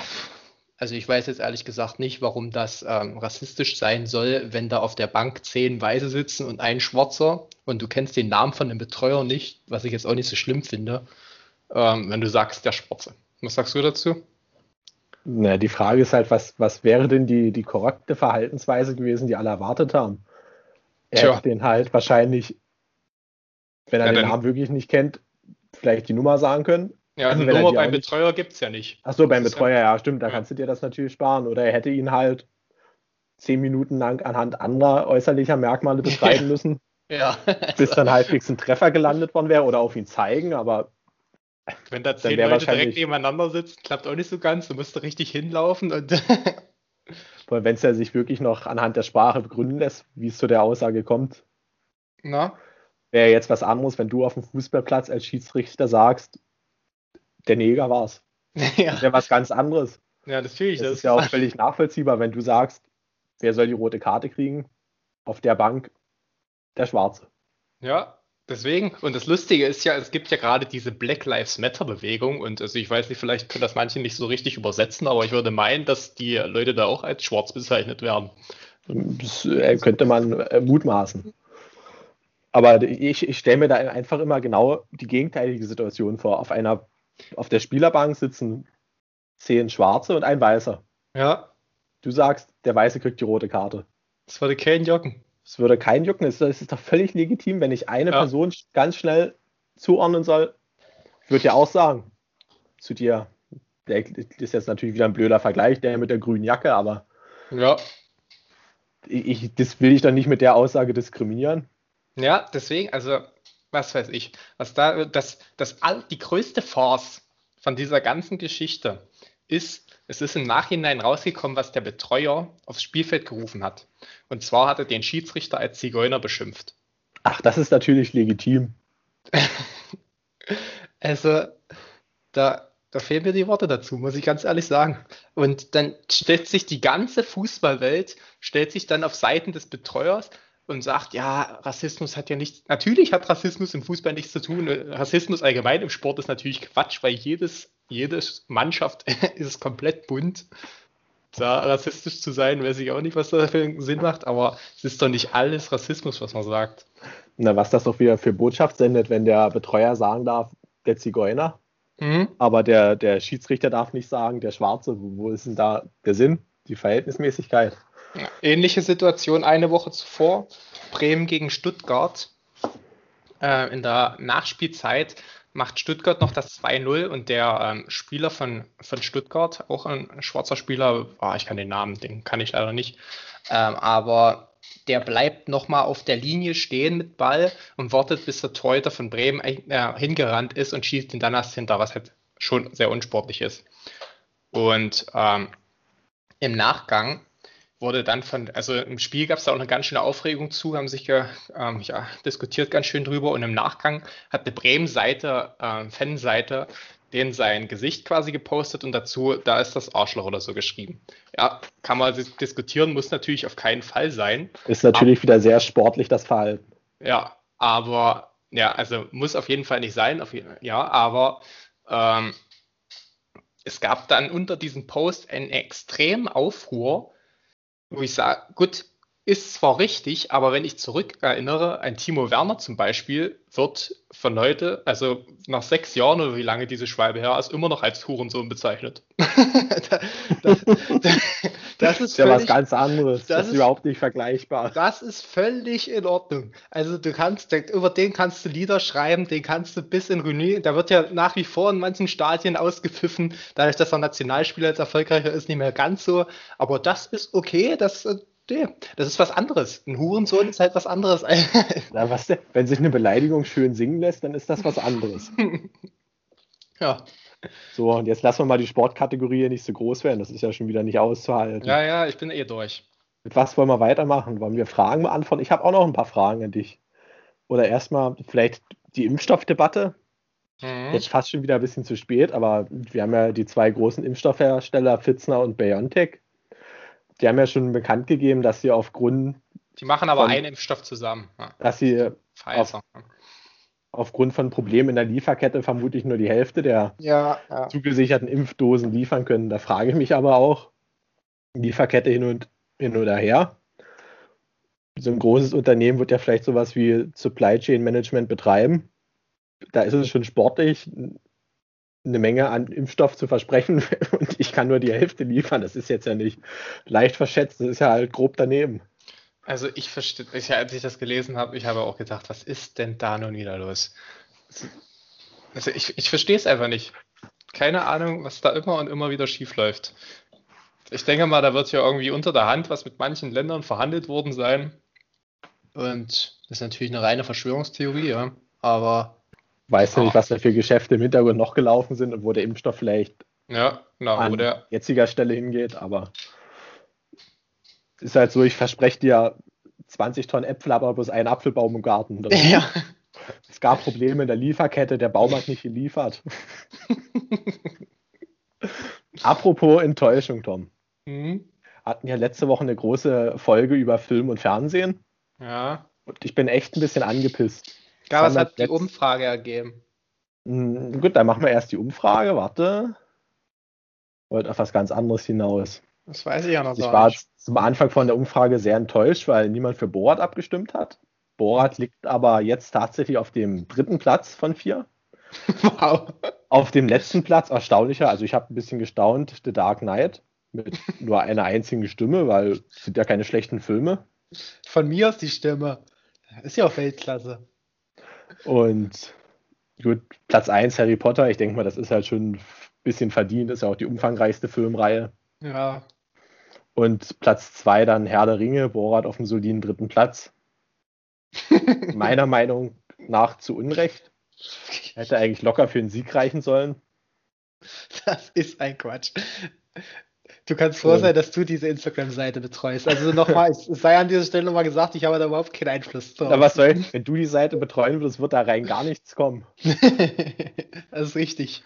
also ich weiß jetzt ehrlich gesagt nicht, warum das ähm, rassistisch sein soll, wenn da auf der Bank zehn Weiße sitzen und ein Schwarzer und du kennst den Namen von dem Betreuer nicht, was ich jetzt auch nicht so schlimm finde, ähm, wenn du sagst, der Schwarze. Was sagst du dazu? Na, die Frage ist halt, was, was wäre denn die, die korrekte Verhaltensweise gewesen, die alle erwartet haben? Er Tja. den halt wahrscheinlich, wenn er ja, den Namen wirklich nicht kennt, vielleicht die Nummer sagen können ja, eine Nummer beim Betreuer gibt es ja nicht. Achso, beim Betreuer, ja, ja, stimmt, da ja. kannst du dir das natürlich sparen. Oder er hätte ihn halt zehn Minuten lang anhand anderer äußerlicher Merkmale beschreiben müssen. Ja. bis dann halbwegs ein Treffer gelandet worden wäre oder auf ihn zeigen, aber. Wenn da zehn Leute direkt nebeneinander sitzen, klappt auch nicht so ganz. Du musst da richtig hinlaufen und. Wenn es ja sich wirklich noch anhand der Sprache begründen lässt, wie es zu der Aussage kommt. Wäre jetzt was anderes, wenn du auf dem Fußballplatz als Schiedsrichter sagst, der Neger war es. Ja. Das ist ja was ganz anderes. Ja, natürlich. Das, das ist ja auch völlig nachvollziehbar, wenn du sagst, wer soll die rote Karte kriegen? Auf der Bank der Schwarze. Ja, deswegen. Und das Lustige ist ja, es gibt ja gerade diese Black Lives Matter Bewegung und also ich weiß nicht, vielleicht können das manche nicht so richtig übersetzen, aber ich würde meinen, dass die Leute da auch als schwarz bezeichnet werden. Das äh, könnte man äh, mutmaßen. Aber ich, ich stelle mir da einfach immer genau die gegenteilige Situation vor. Auf einer auf der Spielerbank sitzen zehn Schwarze und ein Weißer. Ja. Du sagst, der Weiße kriegt die rote Karte. Das würde keinen jucken. Das würde keinen jucken. Es ist doch völlig legitim, wenn ich eine ja. Person ganz schnell zuordnen soll. Ich würde ja auch sagen, zu dir, der ist jetzt natürlich wieder ein blöder Vergleich, der mit der grünen Jacke, aber ja. ich, das will ich dann nicht mit der Aussage diskriminieren. Ja, deswegen, also was weiß ich, was da, das, das all, die größte Force von dieser ganzen Geschichte ist, es ist im Nachhinein rausgekommen, was der Betreuer aufs Spielfeld gerufen hat. Und zwar hat er den Schiedsrichter als Zigeuner beschimpft. Ach, das ist natürlich legitim. Also, da, da fehlen mir die Worte dazu, muss ich ganz ehrlich sagen. Und dann stellt sich die ganze Fußballwelt, stellt sich dann auf Seiten des Betreuers und sagt, ja, Rassismus hat ja nichts, natürlich hat Rassismus im Fußball nichts zu tun. Rassismus allgemein im Sport ist natürlich Quatsch, weil jedes, jede Mannschaft ist komplett bunt. Da rassistisch zu sein, weiß ich auch nicht, was da für einen Sinn macht, aber es ist doch nicht alles Rassismus, was man sagt. Na, was das doch wieder für Botschaft sendet, wenn der Betreuer sagen darf, der Zigeuner, mhm. aber der, der Schiedsrichter darf nicht sagen, der Schwarze, wo, wo ist denn da der Sinn, die Verhältnismäßigkeit? Ähnliche Situation eine Woche zuvor, Bremen gegen Stuttgart. Äh, in der Nachspielzeit macht Stuttgart noch das 2-0 und der ähm, Spieler von, von Stuttgart, auch ein schwarzer Spieler, oh, ich kann den Namen, den kann ich leider nicht, ähm, aber der bleibt nochmal auf der Linie stehen mit Ball und wartet, bis der Torhüter von Bremen äh, hingerannt ist und schießt ihn dann erst hinter, was halt schon sehr unsportlich ist. Und ähm, im Nachgang wurde dann von, also im Spiel gab es da auch eine ganz schöne Aufregung zu, haben sich ähm, ja, diskutiert ganz schön drüber und im Nachgang hat eine Bremen-Seite, äh, Fanseite, den sein Gesicht quasi gepostet und dazu, da ist das Arschloch oder so geschrieben. Ja, kann man diskutieren, muss natürlich auf keinen Fall sein. Ist natürlich aber, wieder sehr sportlich das Verhalten. Ja, aber ja, also muss auf jeden Fall nicht sein, auf jeden, ja, aber ähm, es gab dann unter diesem Post einen extremen Aufruhr, wo ich sage, gut, ist zwar richtig, aber wenn ich zurückerinnere, ein Timo Werner zum Beispiel wird von heute, also nach sechs Jahren oder wie lange diese Schwalbe her ist, immer noch als Hurensohn bezeichnet. das, das, das, ist ja was ganz anderes. Das, das ist, überhaupt nicht vergleichbar. Das ist völlig in Ordnung. Also du kannst, über den kannst du Lieder schreiben, den kannst du bis in René, da wird ja nach wie vor in manchen Stadien ausgepfiffen, dadurch, dass er Nationalspieler jetzt erfolgreicher ist, nicht mehr ganz so. Aber das ist okay, das Nee, das ist was anderes. Ein Hurensohn ist halt was anderes. Na, was denn? Wenn sich eine Beleidigung schön singen lässt, dann ist das was anderes. ja. So, und jetzt lassen wir mal die Sportkategorie nicht so groß werden. Das ist ja schon wieder nicht auszuhalten. Ja, ja, ich bin eh durch. Mit was wollen wir weitermachen? Wollen wir Fragen beantworten? Ich habe auch noch ein paar Fragen an dich. Oder erstmal vielleicht die Impfstoffdebatte. Mhm. Jetzt fast schon wieder ein bisschen zu spät, aber wir haben ja die zwei großen Impfstoffhersteller, Pfitzner und BioNTech die haben ja schon bekannt gegeben, dass sie aufgrund. Die machen aber von, einen Impfstoff zusammen. Ja. Dass sie auf, aufgrund von Problemen in der Lieferkette vermutlich nur die Hälfte der ja, ja. zugesicherten Impfdosen liefern können. Da frage ich mich aber auch, Lieferkette hin und hin oder her. So ein großes Unternehmen wird ja vielleicht sowas wie Supply Chain Management betreiben. Da ist es schon sportlich, eine Menge an Impfstoff zu versprechen und ich kann nur die Hälfte liefern. Das ist jetzt ja nicht leicht verschätzt, das ist ja halt grob daneben. Also ich verstehe, als ich das gelesen habe, ich habe auch gedacht, was ist denn da nun wieder los? Also ich, ich verstehe es einfach nicht. Keine Ahnung, was da immer und immer wieder schief läuft. Ich denke mal, da wird ja irgendwie unter der Hand was mit manchen Ländern verhandelt worden sein. Und das ist natürlich eine reine Verschwörungstheorie, ja. Aber Weiß ja nicht, was da für Geschäfte im Hintergrund noch gelaufen sind und wo der Impfstoff vielleicht ja, genau, an der jetziger Stelle hingeht, aber es ist halt so, ich verspreche dir 20 Tonnen Äpfel, aber bloß einen Apfelbaum im Garten. Ja. Es gab Probleme in der Lieferkette, der Baum hat nicht geliefert. Apropos Enttäuschung, Tom. Mhm. Hatten ja letzte Woche eine große Folge über Film und Fernsehen. Ja. Und ich bin echt ein bisschen angepisst. Ja, was hat die Umfrage ergeben? Hm, gut, dann machen wir erst die Umfrage. Warte. Wollte auf was ganz anderes hinaus. Das weiß ich ja noch Ich war nicht. zum Anfang von der Umfrage sehr enttäuscht, weil niemand für Borat abgestimmt hat. Borat liegt aber jetzt tatsächlich auf dem dritten Platz von vier. Wow. Auf dem letzten Platz, erstaunlicher, also ich habe ein bisschen gestaunt, The Dark Knight mit nur einer einzigen Stimme, weil es sind ja keine schlechten Filme. Von mir ist die Stimme. Ist ja auch Weltklasse. Und gut, Platz 1 Harry Potter, ich denke mal, das ist halt schon ein bisschen verdient, ist ja auch die umfangreichste Filmreihe. Ja. Und Platz 2 dann Herr der Ringe, Borat auf dem soliden dritten Platz. Meiner Meinung nach zu Unrecht. Hätte eigentlich locker für einen Sieg reichen sollen. Das ist ein Quatsch. Du kannst froh sein, dass du diese Instagram-Seite betreust. Also nochmal, es sei an dieser Stelle nochmal gesagt, ich habe da überhaupt keinen Einfluss drauf. Na, was soll, wenn du die Seite betreuen würdest, wird da rein gar nichts kommen. das ist richtig.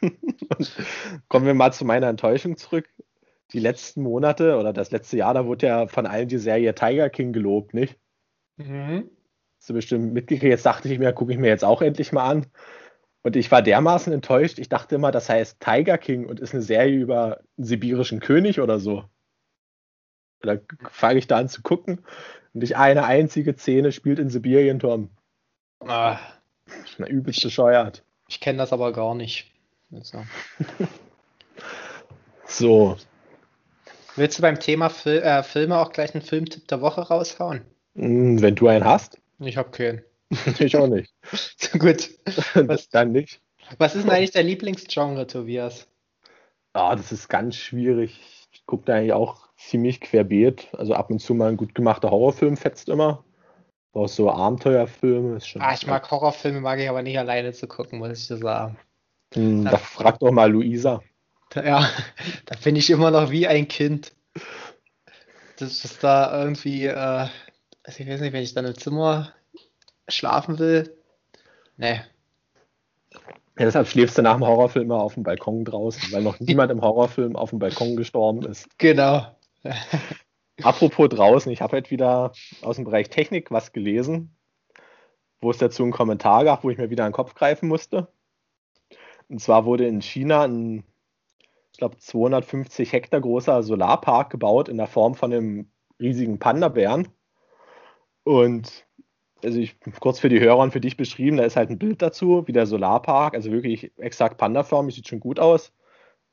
Kommen wir mal zu meiner Enttäuschung zurück. Die letzten Monate oder das letzte Jahr, da wurde ja von allen die Serie Tiger King gelobt, nicht? Mhm. Hast du bestimmt mitgekriegt. Jetzt dachte ich mir, gucke ich mir jetzt auch endlich mal an. Und ich war dermaßen enttäuscht. Ich dachte immer, das heißt Tiger King und ist eine Serie über einen sibirischen König oder so. Da fange ich da an zu gucken. Und nicht eine einzige Szene spielt in Sibirien, Tom. Ah. Na, übelst bescheuert. Ich kenne das aber gar nicht. So. Willst du beim Thema Fil äh, Filme auch gleich einen Filmtipp der Woche raushauen? Hm, wenn du einen hast. Ich habe keinen. Ich auch nicht. so gut. Was, Dann nicht. Was ist denn eigentlich dein Lieblingsgenre, Tobias? Ah, das ist ganz schwierig. Ich gucke da eigentlich auch ziemlich querbeet. Also ab und zu mal ein gut gemachter Horrorfilm fetzt immer. Auch so Abenteuerfilme ist schon. Ah, ich mag Horrorfilme, mag ich aber nicht alleine zu gucken, muss ich dir sagen. Hm, da frag doch mal Luisa. Da, ja, da bin ich immer noch wie ein Kind. Das ist da irgendwie, äh, also ich weiß nicht, wenn ich dann im Zimmer schlafen will. Nee. Ja, deshalb schläfst du nach dem Horrorfilm immer auf dem Balkon draußen, weil noch niemand im Horrorfilm auf dem Balkon gestorben ist. Genau. Apropos draußen, ich habe heute wieder aus dem Bereich Technik was gelesen, wo es dazu einen Kommentar gab, wo ich mir wieder an den Kopf greifen musste. Und zwar wurde in China ein, ich glaube, 250 Hektar großer Solarpark gebaut in der Form von einem riesigen Panda-Bären. Und also ich kurz für die Hörer und für dich beschrieben, da ist halt ein Bild dazu, wie der Solarpark, also wirklich exakt Panda-förmig, sieht schon gut aus,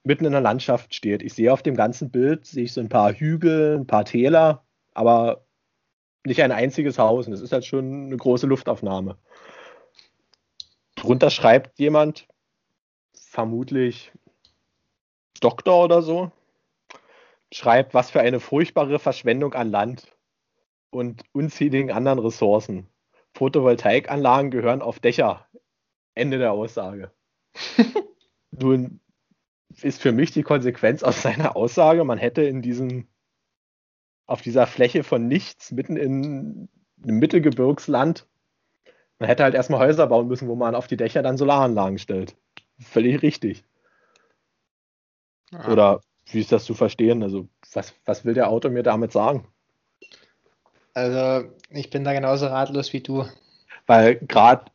mitten in der Landschaft steht. Ich sehe auf dem ganzen Bild, sehe ich so ein paar Hügel, ein paar Täler, aber nicht ein einziges Haus. Und das ist halt schon eine große Luftaufnahme. Drunter schreibt jemand, vermutlich Doktor oder so, schreibt, was für eine furchtbare Verschwendung an Land und unzähligen anderen Ressourcen. Photovoltaikanlagen gehören auf Dächer. Ende der Aussage. Nun ist für mich die Konsequenz aus seiner Aussage, man hätte in diesem, auf dieser Fläche von nichts, mitten in einem Mittelgebirgsland, man hätte halt erstmal Häuser bauen müssen, wo man auf die Dächer dann Solaranlagen stellt. Völlig richtig. Ah. Oder wie ist das zu verstehen? Also, was, was will der Autor mir damit sagen? Also ich bin da genauso ratlos wie du. Weil gerade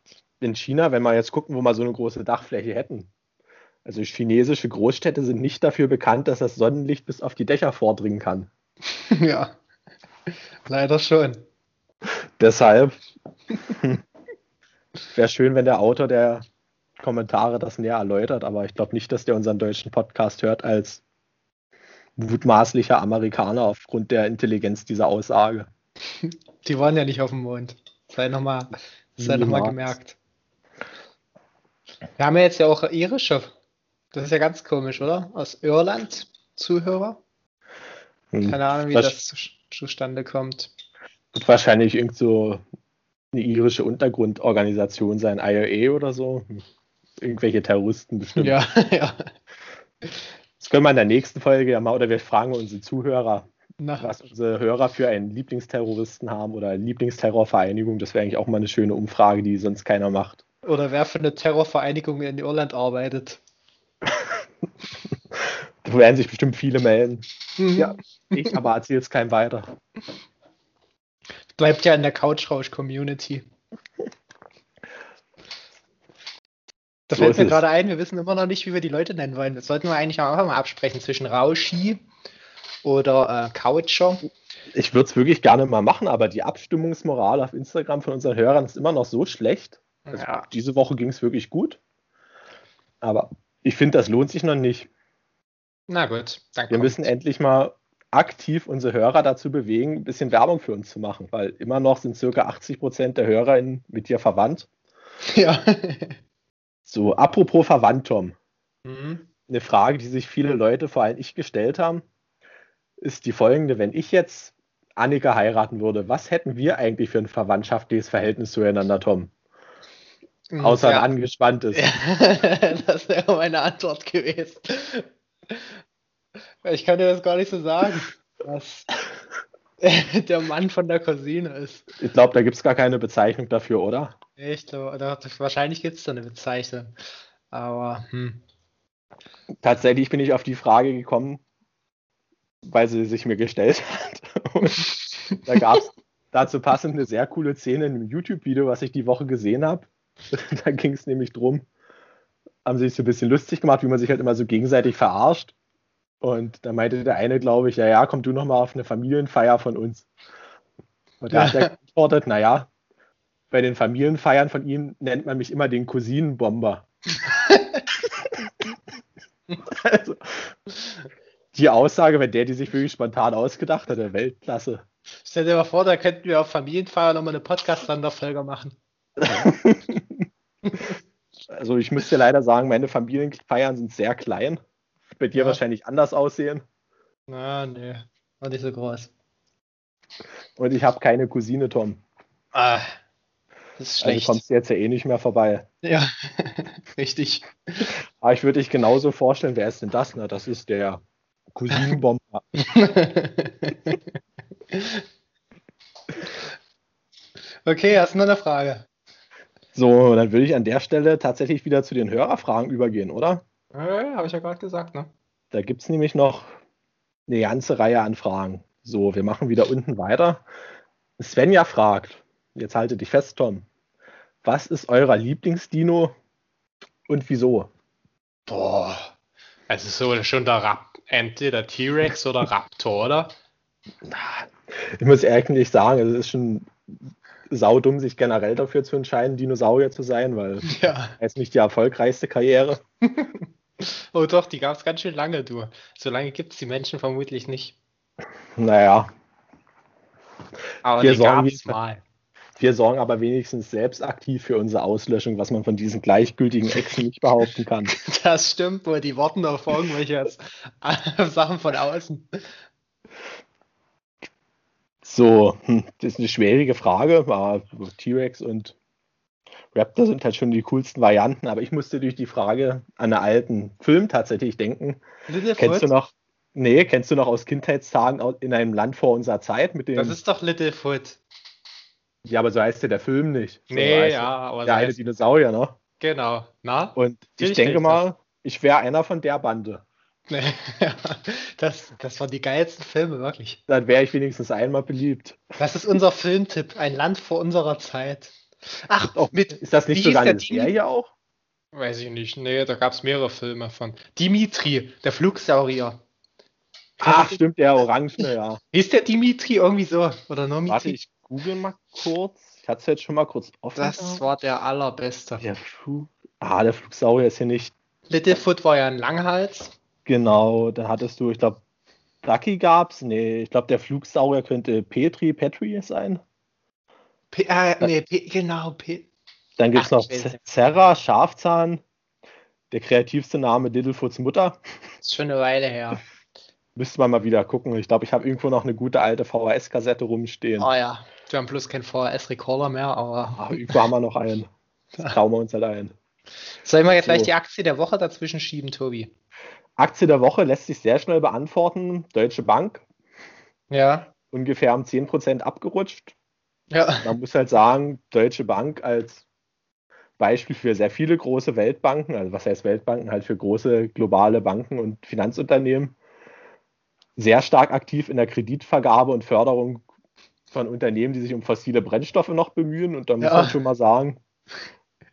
in China, wenn wir jetzt gucken, wo wir so eine große Dachfläche hätten, also chinesische Großstädte sind nicht dafür bekannt, dass das Sonnenlicht bis auf die Dächer vordringen kann. ja, leider schon. Deshalb wäre schön, wenn der Autor der Kommentare das näher erläutert, aber ich glaube nicht, dass der unseren deutschen Podcast hört als mutmaßlicher Amerikaner aufgrund der Intelligenz dieser Aussage. Die waren ja nicht auf dem Mond. Sei nochmal noch gemerkt. Wir haben ja jetzt ja auch irische. Das ist ja ganz komisch, oder? Aus Irland Zuhörer. Hm. Keine Ahnung, wie Was, das zu, zustande kommt. Wird wahrscheinlich irgend so eine irische Untergrundorganisation sein, IRA oder so. Irgendwelche Terroristen bestimmt. Ja, ja. Das können wir in der nächsten Folge ja mal, oder wir fragen unsere Zuhörer, na. was unsere Hörer für einen Lieblingsterroristen haben oder Lieblingsterrorvereinigung. Das wäre eigentlich auch mal eine schöne Umfrage, die sonst keiner macht. Oder wer für eine Terrorvereinigung in Irland arbeitet. da werden sich bestimmt viele melden. Mhm. Ja, ich aber erzähle es keinem weiter. Bleibt ja in der Couchrausch-Community. Da so fällt mir gerade ein, wir wissen immer noch nicht, wie wir die Leute nennen wollen. Das sollten wir eigentlich auch mal absprechen zwischen Rauschi oder äh, Coucher. Ich würde es wirklich gerne mal machen, aber die Abstimmungsmoral auf Instagram von unseren Hörern ist immer noch so schlecht. Also ja. Diese Woche ging es wirklich gut. Aber ich finde, das lohnt sich noch nicht. Na gut, danke. Wir müssen endlich mal aktiv unsere Hörer dazu bewegen, ein bisschen Werbung für uns zu machen, weil immer noch sind circa 80 Prozent der HörerInnen mit dir verwandt. Ja. so, apropos verwandt, Tom. Mhm. Eine Frage, die sich viele Leute, vor allem ich, gestellt haben ist die folgende. Wenn ich jetzt Annika heiraten würde, was hätten wir eigentlich für ein verwandtschaftliches Verhältnis zueinander, Tom? Hm, Außer ja. ein angespanntes. das wäre meine Antwort gewesen. Ich kann dir das gar nicht so sagen, was der Mann von der Cousine ist. Ich glaube, da gibt es gar keine Bezeichnung dafür, oder? Ich glaube, wahrscheinlich gibt es da eine Bezeichnung. Aber, hm. Tatsächlich bin ich auf die Frage gekommen, weil sie sich mir gestellt hat. Und da gab es dazu passend eine sehr coole Szene in einem YouTube-Video, was ich die Woche gesehen habe. da ging es nämlich drum, haben sie sich so ein bisschen lustig gemacht, wie man sich halt immer so gegenseitig verarscht. Und da meinte der eine, glaube ich, ja, ja, komm du noch mal auf eine Familienfeier von uns. Und da hat er geantwortet, naja, bei den Familienfeiern von ihm nennt man mich immer den Cousinenbomber. also, die Aussage, wenn der die sich wirklich spontan ausgedacht hat, der Weltklasse. Stell dir mal vor, da könnten wir auf Familienfeier nochmal eine Podcast-Sonderfolge machen. also ich müsste leider sagen, meine Familienfeiern sind sehr klein. Bei dir ja. wahrscheinlich anders aussehen. Na, nee, war nicht so groß. Und ich habe keine Cousine, Tom. Ah, das ist also schlecht. Also kommst du jetzt ja eh nicht mehr vorbei. Ja, richtig. Aber ich würde dich genauso vorstellen, wer ist denn das? Na, das ist der Cousinenbomber. okay, hast du noch eine Frage? So, dann würde ich an der Stelle tatsächlich wieder zu den Hörerfragen übergehen, oder? Ja, habe ich ja gerade gesagt, ne? Da gibt es nämlich noch eine ganze Reihe an Fragen. So, wir machen wieder unten weiter. Svenja fragt, jetzt halte dich fest, Tom. Was ist euer Lieblingsdino und wieso? Boah, also so schon der Rap entweder T-Rex oder Raptor, oder? Ich muss ehrlich sagen, es ist schon saudumm, sich generell dafür zu entscheiden, Dinosaurier zu sein, weil ja. es nicht die erfolgreichste Karriere. oh doch, die gab es ganz schön lange, du. So lange gibt es die Menschen vermutlich nicht. Naja. Aber wir die gab es mal. Wir sorgen aber wenigstens selbst aktiv für unsere Auslöschung, was man von diesen gleichgültigen Echsen nicht behaupten kann. Das stimmt wohl, die warten auf irgendwelche Sachen von außen. So, hm, das ist eine schwierige Frage. T-Rex und Raptor sind halt schon die coolsten Varianten, aber ich musste durch die Frage an einen alten Film tatsächlich denken. Littlefoot? Kennst du noch? Nee, kennst du noch aus Kindheitstagen in einem Land vor unserer Zeit mit dem. Das ist doch Littlefoot. Ja, aber so heißt ja der Film nicht. So nee, ja, aber. Der so eine Dinosaurier, ne? Genau. Na? Und ich denke mal, ich wäre einer von der Bande. das, das waren die geilsten Filme, wirklich. Dann wäre ich wenigstens einmal beliebt. Das ist unser Filmtipp, ein Land vor unserer Zeit. Ach, auch mit. Ist das nicht sogar eine Serie auch? Weiß ich nicht. Nee, da gab es mehrere Filme von. Dimitri, der Flugsaurier. Ach, stimmt, der Orange, ja. Ist der Dimitri irgendwie so? Oder Nomitri? Warte, ich google mal kurz. Ich hatte es jetzt schon mal kurz offen. Das war der allerbeste. Der Flug. Ah, der Flugsaurier ist hier nicht. Littlefoot war ja ein Langhals. Genau, dann hattest du, ich glaube, Ducky gab's. Nee, ich glaube, der Flugsaurier könnte Petri, Petri sein. P äh, nee, P genau. P dann gibt es noch Serra, Schafzahn. Der kreativste Name Littlefoots Mutter. ist schon eine Weile her. Müsste man mal wieder gucken. Ich glaube, ich habe irgendwo noch eine gute alte VHS-Kassette rumstehen. Oh ja, wir haben bloß keinen VHS-Recorder mehr, aber. Ach, irgendwo haben wir noch einen. Das trauen wir uns halt ein. Sollen wir jetzt so. gleich die Aktie der Woche dazwischen schieben, Tobi? Aktie der Woche lässt sich sehr schnell beantworten. Deutsche Bank. Ja. Ungefähr um 10% abgerutscht. Ja. Man muss halt sagen, Deutsche Bank als Beispiel für sehr viele große Weltbanken, also was heißt Weltbanken, halt für große globale Banken und Finanzunternehmen, sehr stark aktiv in der Kreditvergabe und Förderung von Unternehmen, die sich um fossile Brennstoffe noch bemühen. Und da muss ja. man schon mal sagen,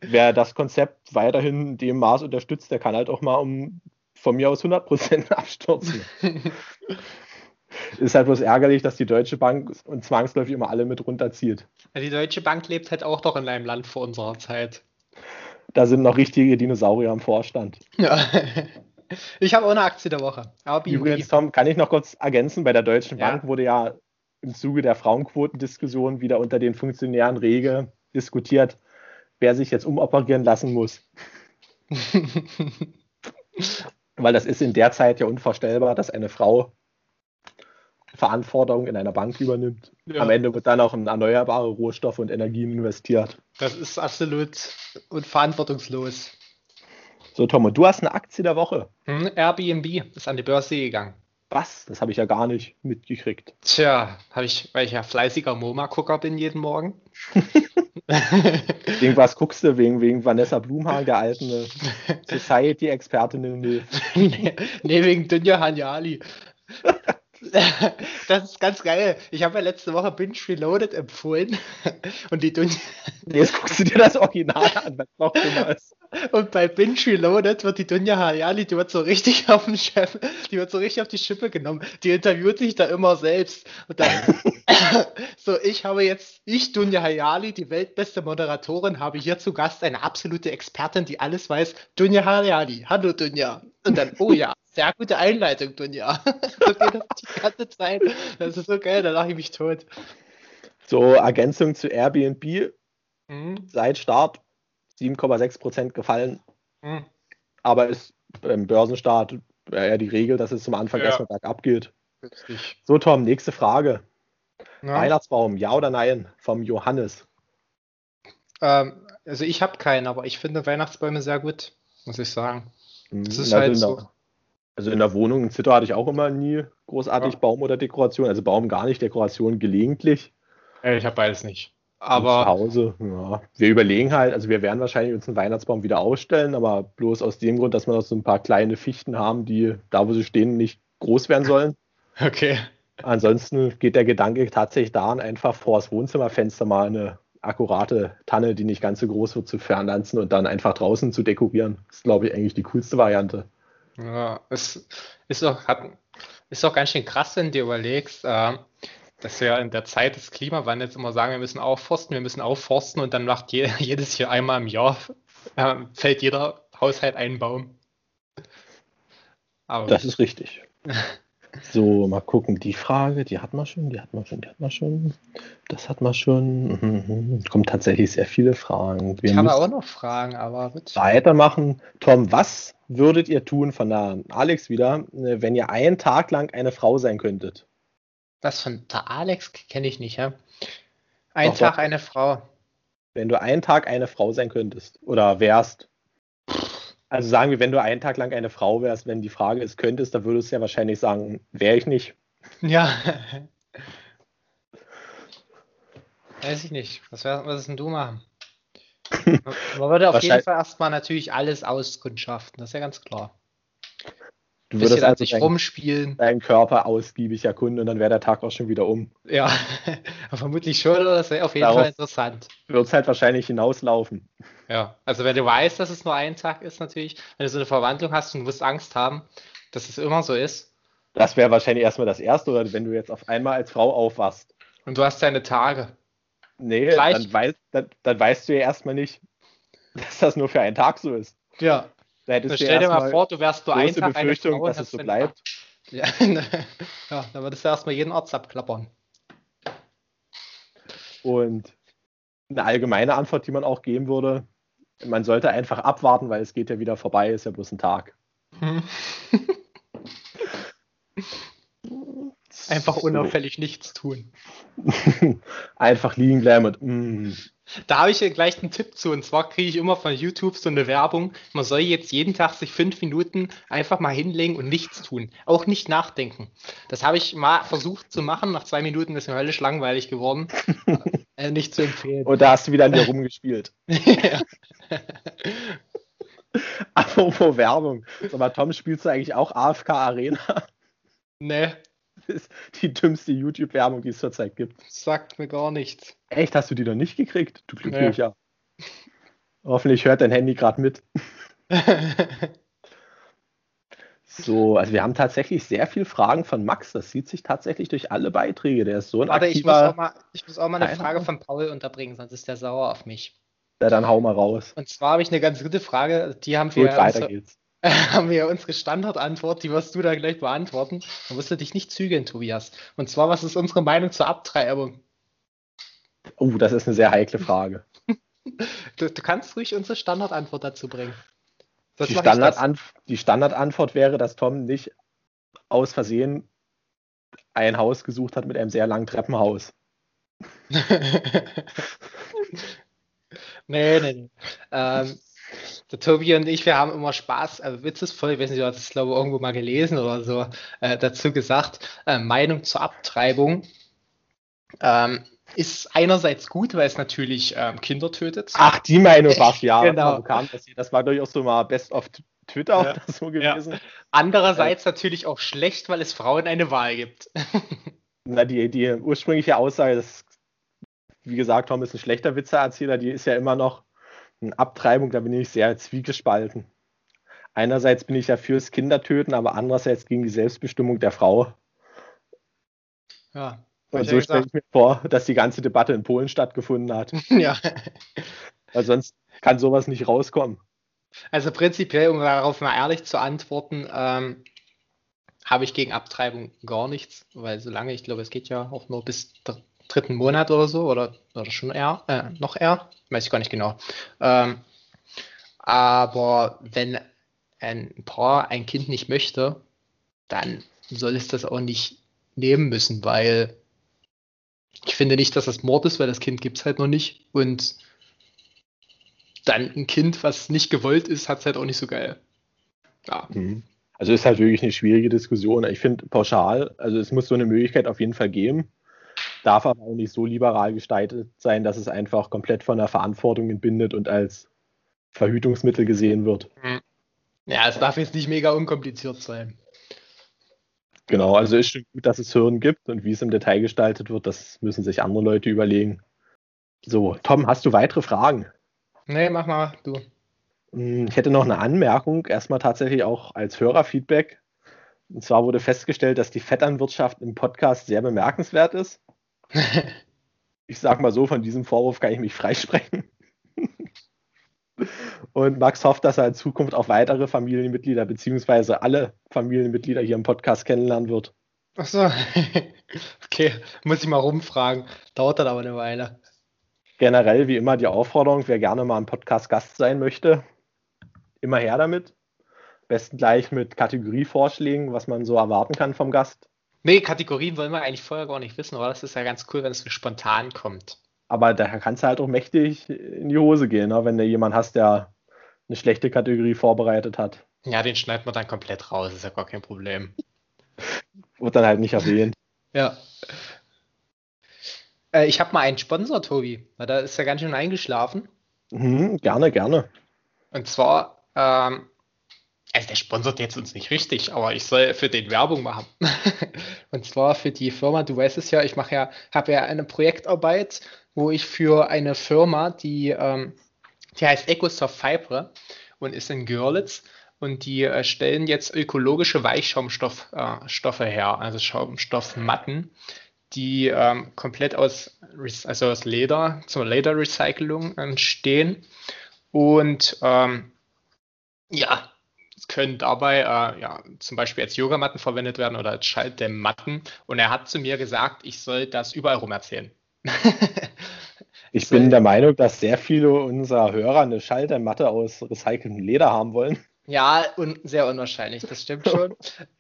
wer das Konzept weiterhin in dem Maß unterstützt, der kann halt auch mal um von mir aus 100% abstürzen. Ist halt bloß ärgerlich, dass die Deutsche Bank und zwangsläufig immer alle mit runterzieht. Die Deutsche Bank lebt halt auch doch in einem Land vor unserer Zeit. Da sind noch richtige Dinosaurier am Vorstand. Ja. Ich habe auch eine Aktie der Woche. Übrigens, Tom, kann ich noch kurz ergänzen, bei der Deutschen Bank ja. wurde ja im Zuge der Frauenquotendiskussion wieder unter den Funktionären rege diskutiert, wer sich jetzt umoperieren lassen muss. Weil das ist in der Zeit ja unvorstellbar, dass eine Frau Verantwortung in einer Bank übernimmt. Ja. Am Ende wird dann auch in erneuerbare Rohstoffe und Energien investiert. Das ist absolut unverantwortungslos. So, Tom, und du hast eine Aktie der Woche. Hm, Airbnb ist an die Börse gegangen. Was? Das habe ich ja gar nicht mitgekriegt. Tja, habe ich, weil ich ja fleißiger MoMA-Gucker bin jeden Morgen. wegen was guckst du? Wegen, wegen Vanessa Blumhagen, der alten äh, Society-Expertin nee, nee, wegen Dunja Hanjali. Das ist ganz geil. Ich habe ja letzte Woche Binge Reloaded empfohlen. Und die Dunja. Jetzt guckst du dir das Original an, was noch immer ist. Und bei Binge Reloaded wird die Dunja Hayali, die wird so richtig auf den Chef, die wird so richtig auf die Schippe genommen. Die interviewt sich da immer selbst. Und dann, so, ich habe jetzt, ich, Dunja Hayali, die weltbeste Moderatorin, habe hier zu Gast eine absolute Expertin, die alles weiß. Dunja Hayali. Hallo Dunja. Und dann, oh ja, sehr gute Einleitung, Dunja. so geht das die ganze Zeit. Das ist so geil, da lache ich mich tot. So, Ergänzung zu Airbnb. Mhm. Seit Start 7,6% gefallen. Mhm. Aber ist im Börsenstart ja die Regel, dass es zum Anfang ja. erstmal bergab geht. Richtig. So, Tom, nächste Frage. Ja. Weihnachtsbaum, ja oder nein? Vom Johannes. Ähm, also ich habe keinen, aber ich finde Weihnachtsbäume sehr gut, muss ich sagen. Das ist also halt so. Also in der Wohnung in Zitter hatte ich auch immer nie großartig ja. Baum oder Dekoration. Also Baum gar nicht, Dekoration gelegentlich. Ich habe beides nicht. Aber zu Hause, ja. Wir überlegen halt, also wir werden wahrscheinlich uns einen Weihnachtsbaum wieder ausstellen, aber bloß aus dem Grund, dass wir noch so ein paar kleine Fichten haben, die da, wo sie stehen, nicht groß werden sollen. Okay. Ansonsten geht der Gedanke tatsächlich daran, einfach vor das Wohnzimmerfenster mal eine akkurate Tanne, die nicht ganz so groß wird, zu fernlanzen und dann einfach draußen zu dekorieren. Das ist, glaube ich, eigentlich die coolste Variante. Ja, es ist auch, hat, ist auch ganz schön krass, wenn du überlegst, äh, dass wir in der Zeit des Klimawandels immer sagen, wir müssen aufforsten, wir müssen aufforsten und dann macht je, jedes Jahr einmal im Jahr äh, fällt jeder Haushalt einen Baum. Aber das ist richtig. So, mal gucken. Die Frage, die hat man schon, die hat man schon, die hat man schon. Das hat man schon. Mhm. Kommt tatsächlich sehr viele Fragen. Wir ich habe auch noch Fragen, aber gut. Weitermachen. Tom, was würdet ihr tun von der Alex wieder, wenn ihr einen Tag lang eine Frau sein könntet? Was von der Alex kenne ich nicht, ja? Ein doch, Tag doch. eine Frau. Wenn du einen Tag eine Frau sein könntest oder wärst. Also sagen wir, wenn du einen Tag lang eine Frau wärst, wenn die Frage ist, könntest, dann würdest du ja wahrscheinlich sagen, wäre ich nicht. Ja. Weiß ich nicht. Was, wär, was ist denn du machen? Man würde auf jeden Fall erstmal natürlich alles auskundschaften, das ist ja ganz klar. Du würdest also sich rumspielen. Deinen Körper ausgiebig erkunden und dann wäre der Tag auch schon wieder um. Ja, vermutlich schon, oder? Das wäre auf jeden Darauf Fall interessant. Wird es halt wahrscheinlich hinauslaufen. Ja, also wenn du weißt, dass es nur ein Tag ist, natürlich, wenn du so eine Verwandlung hast und du wirst Angst haben, dass es immer so ist. Das wäre wahrscheinlich erstmal das Erste, oder wenn du jetzt auf einmal als Frau aufwachst. Und du hast deine Tage. Nee, dann, weiß, dann, dann weißt du ja erstmal nicht, dass das nur für einen Tag so ist. Ja. Da stell dir mal vor, du wärst nur ein Tag Befürchtung, Frau, dass es so bleibt. Ja, ja, dann würdest du erstmal jeden Arzt abklappern. Und eine allgemeine Antwort, die man auch geben würde, man sollte einfach abwarten, weil es geht ja wieder vorbei, ist ja bloß ein Tag. einfach unauffällig nichts tun. einfach liegen bleiben und mm, da habe ich ja gleich einen Tipp zu. Und zwar kriege ich immer von YouTube so eine Werbung. Man soll jetzt jeden Tag sich fünf Minuten einfach mal hinlegen und nichts tun. Auch nicht nachdenken. Das habe ich mal versucht zu machen. Nach zwei Minuten ist mir höllisch langweilig geworden. äh, nicht zu empfehlen. Und da hast du wieder an dir rumgespielt. Apropos Werbung. Sag mal, Tom, spielst du eigentlich auch AFK Arena? Nee. Ist die dümmste YouTube-Werbung, die es zurzeit gibt. Sagt mir gar nichts. Echt, hast du die noch nicht gekriegt? Du glücklicher. Nee. Hoffentlich hört dein Handy gerade mit. so, also wir haben tatsächlich sehr viele Fragen von Max. Das sieht sich tatsächlich durch alle Beiträge. Der ist so ein Warte, ich muss, auch mal, ich muss auch mal eine Frage von Paul unterbringen, sonst ist der sauer auf mich. Ja, dann hau mal raus. Und zwar habe ich eine ganz gute Frage. Die haben wir. Gut, weiter geht's. haben wir unsere Standardantwort, die wirst du da gleich beantworten. Da musst du dich nicht zügeln, Tobias. Und zwar, was ist unsere Meinung zur Abtreibung? Oh, das ist eine sehr heikle Frage. du, du, kannst ruhig unsere Standardantwort dazu bringen. Die, Standardanf die Standardantwort wäre, dass Tom nicht aus Versehen ein Haus gesucht hat mit einem sehr langen Treppenhaus. nee, nee, nee. Ähm, Der Tobi und ich, wir haben immer Spaß, also witzesvoll, ich weiß nicht, du hast es glaube ich irgendwo mal gelesen oder so, äh, dazu gesagt, äh, Meinung zur Abtreibung. Ähm, ist einerseits gut, weil es natürlich ähm, Kinder tötet. Ach, die Meinung war ja. genau. Kam das, das war durchaus so mal Best of Twitter ja. so gewesen. Ja. Andererseits äh, natürlich auch schlecht, weil es Frauen eine Wahl gibt. Na, die, die ursprüngliche Aussage, das, wie gesagt, Tom ist ein schlechter Witzeerzähler, die ist ja immer noch eine Abtreibung, da bin ich sehr zwiegespalten. Einerseits bin ich ja fürs Kindertöten, aber andererseits gegen die Selbstbestimmung der Frau. Ja. Und so stelle ich mir vor, dass die ganze Debatte in Polen stattgefunden hat. ja. Weil sonst kann sowas nicht rauskommen. Also prinzipiell, um darauf mal ehrlich zu antworten, ähm, habe ich gegen Abtreibung gar nichts, weil solange, ich glaube, es geht ja auch nur bis dritten Monat oder so, oder, oder schon eher, äh, noch eher, weiß ich gar nicht genau. Ähm, aber wenn ein Paar ein Kind nicht möchte, dann soll es das auch nicht nehmen müssen, weil ich finde nicht, dass das Mord ist, weil das Kind gibt es halt noch nicht. Und dann ein Kind, was nicht gewollt ist, hat es halt auch nicht so geil. Ja. Mhm. Also ist halt wirklich eine schwierige Diskussion. Ich finde pauschal, also es muss so eine Möglichkeit auf jeden Fall geben darf aber auch nicht so liberal gestaltet sein, dass es einfach komplett von der Verantwortung entbindet und als Verhütungsmittel gesehen wird. Hm. Ja, es darf jetzt nicht mega unkompliziert sein. Genau, also ist schon gut, dass es Hirn gibt und wie es im Detail gestaltet wird, das müssen sich andere Leute überlegen. So, Tom, hast du weitere Fragen? Nee, mach mal, du. Hm, ich hätte noch eine Anmerkung, erstmal tatsächlich auch als Hörerfeedback. Und zwar wurde festgestellt, dass die Vetternwirtschaft im Podcast sehr bemerkenswert ist. ich sag mal so, von diesem Vorwurf kann ich mich freisprechen. Und Max hofft, dass er in Zukunft auch weitere Familienmitglieder beziehungsweise alle Familienmitglieder hier im Podcast kennenlernen wird. Ach so. okay, muss ich mal rumfragen. Dauert dann aber eine Weile. Generell wie immer die Aufforderung, wer gerne mal im Podcast Gast sein möchte, immer her damit. Besten gleich mit Kategorievorschlägen, was man so erwarten kann vom Gast. Nee, Kategorien wollen wir eigentlich vorher gar nicht wissen, aber das ist ja ganz cool, wenn es so spontan kommt. Aber da kannst du halt auch mächtig in die Hose gehen, ne? wenn du jemanden hast, der eine schlechte Kategorie vorbereitet hat. Ja, den schneidet man dann komplett raus, ist ja gar kein Problem. Wird dann halt nicht erwähnt. ja. Äh, ich habe mal einen Sponsor, Tobi. Da ist er ganz schön eingeschlafen. Mhm, gerne, gerne. Und zwar ähm, also der sponsert jetzt uns nicht richtig, aber ich soll für den Werbung machen. und zwar für die Firma, du weißt es ja, ich mache ja, habe ja eine Projektarbeit, wo ich für eine Firma, die, ähm, die heißt Ecosoft Fibre und ist in Görlitz und die äh, stellen jetzt ökologische Weichschaumstoffe äh, her, also Schaumstoffmatten, die ähm, komplett aus, also aus Leder, zur Lederrecyclung entstehen. Und ähm, ja, können dabei äh, ja, zum Beispiel als Yogamatten verwendet werden oder als Schalldämmmatten. Und er hat zu mir gesagt, ich soll das überall rum erzählen. ich bin der Meinung, dass sehr viele unserer Hörer eine Schalldämmmatte aus recyceltem Leder haben wollen. Ja, un sehr unwahrscheinlich, das stimmt schon.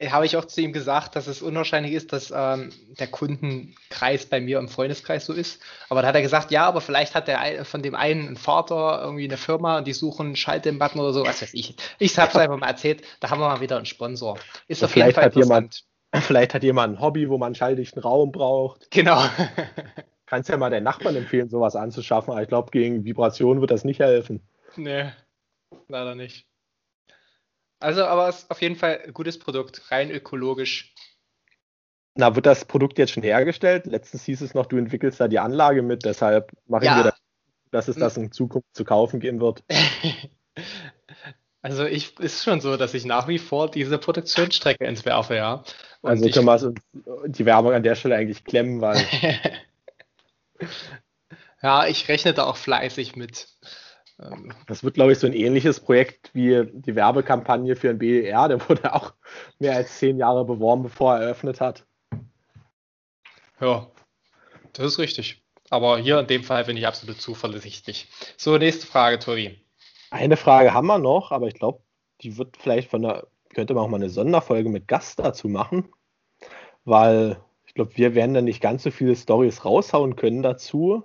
Habe ich auch zu ihm gesagt, dass es unwahrscheinlich ist, dass ähm, der Kundenkreis bei mir im Freundeskreis so ist. Aber da hat er gesagt, ja, aber vielleicht hat der von dem einen ein Vater irgendwie eine Firma und die suchen Schalldämmbutton oder so, was weiß ich. Ich habe es einfach mal erzählt, da haben wir mal wieder einen Sponsor. Ist auf jeden Fall hat jemand, Vielleicht hat jemand ein Hobby, wo man einen schalldichten Raum braucht. Genau. Kannst ja mal deinen Nachbarn empfehlen, sowas anzuschaffen, aber ich glaube, gegen Vibrationen wird das nicht helfen. Nee, leider nicht. Also, aber es ist auf jeden Fall ein gutes Produkt, rein ökologisch. Na, wird das Produkt jetzt schon hergestellt? Letztens hieß es noch, du entwickelst da die Anlage mit, deshalb machen ja. wir das, dass es das in Zukunft zu kaufen gehen wird. Also ich ist schon so, dass ich nach wie vor diese Produktionsstrecke entwerfe, ja. Und also können wir die Werbung an der Stelle eigentlich klemmen, weil. ja, ich rechne da auch fleißig mit. Ähm, das wird, glaube ich, so ein ähnliches Projekt wie die Werbekampagne für ein BER. Der wurde auch mehr als zehn Jahre beworben, bevor er eröffnet hat. Ja, das ist richtig. Aber hier in dem Fall bin ich absolut zuversichtlich. So, nächste Frage, Tori. Eine Frage haben wir noch, aber ich glaube, die wird vielleicht von der, könnte man auch mal eine Sonderfolge mit Gast dazu machen, weil ich glaube, wir werden dann nicht ganz so viele Stories raushauen können dazu.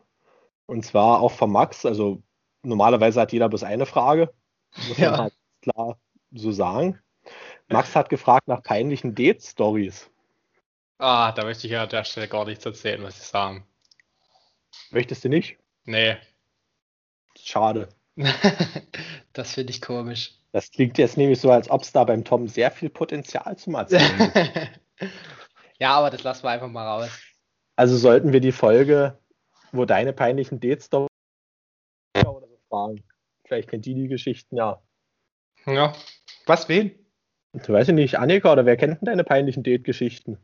Und zwar auch von Max, also normalerweise hat jeder bloß eine Frage. Muss Ja. man halt klar so sagen. Max hat gefragt nach peinlichen Date-Stories. Ah, da möchte ich ja an der Stelle gar nichts erzählen, muss ich sagen. Möchtest du nicht? Nee. Schade. Das finde ich komisch. Das klingt jetzt nämlich so, als ob es da beim Tom sehr viel Potenzial zum Erzählen gibt. ja, aber das lassen wir einfach mal raus. Also sollten wir die Folge, wo deine peinlichen Date-Stories fragen. Vielleicht kennt die die Geschichten ja. Ja. Was, wen? Du weißt ja nicht, Annika oder wer kennt denn deine peinlichen Date-Geschichten?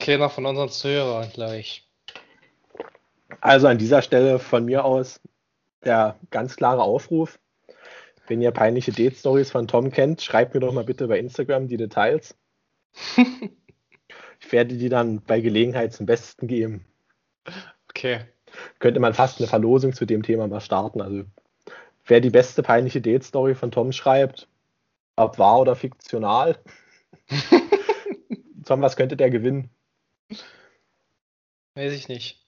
Keiner von unseren Zuhörern, glaube ich. Also an dieser Stelle von mir aus der ganz klare Aufruf. Wenn ihr peinliche Date-Stories von Tom kennt, schreibt mir doch mal bitte bei Instagram die Details. Ich werde die dann bei Gelegenheit zum Besten geben. Okay. Könnte man fast eine Verlosung zu dem Thema mal starten. Also wer die beste peinliche Date-Story von Tom schreibt, ob wahr oder fiktional. Tom, was könnte der gewinnen? Weiß ich nicht.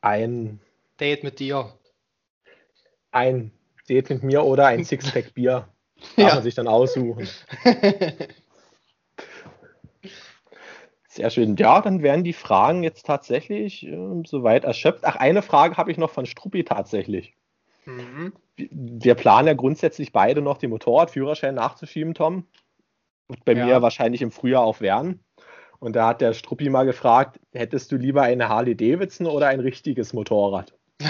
Ein, Date mit dir. ein Date mit mir oder ein Sixpack Bier. Darf Ja. man sich dann aussuchen. Sehr schön. Ja, dann wären die Fragen jetzt tatsächlich äh, soweit erschöpft. Ach, eine Frage habe ich noch von Struppi tatsächlich. mhm. Wir planen ja grundsätzlich beide noch den Motorradführerschein nachzuschieben, Tom. Wird bei Ja. mir wahrscheinlich im Frühjahr auch werden. Und da hat der Struppi mal gefragt, hättest du lieber eine Harley Davidson oder ein richtiges Motorrad?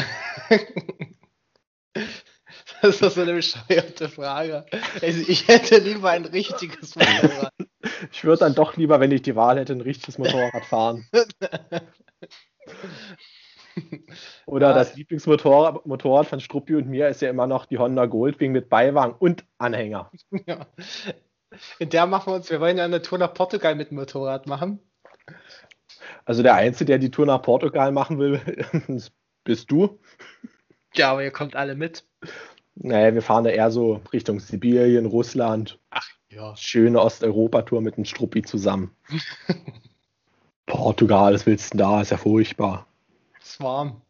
Das ist so eine bescheuerte Frage. Also ich hätte lieber ein richtiges Motorrad. Ich würde dann doch lieber, wenn ich die Wahl hätte, ein richtiges Motorrad fahren. Oder Ja. das Lieblingsmotorrad Motorrad von Struppi und mir ist ja immer noch die Honda Goldwing mit Beiwagen und Anhänger. Ja. In der machen wir uns, wir wollen ja eine Tour nach Portugal mit dem Motorrad machen. Also der Einzige, der die Tour nach Portugal machen will, bist du. Ja, aber ihr kommt alle mit. Naja, wir fahren da eher so Richtung Sibirien, Russland. Ach ja. Schöne Osteuropa-Tour mit dem Struppi zusammen. Portugal, was willst du denn da? Ist ja furchtbar. Ist warm.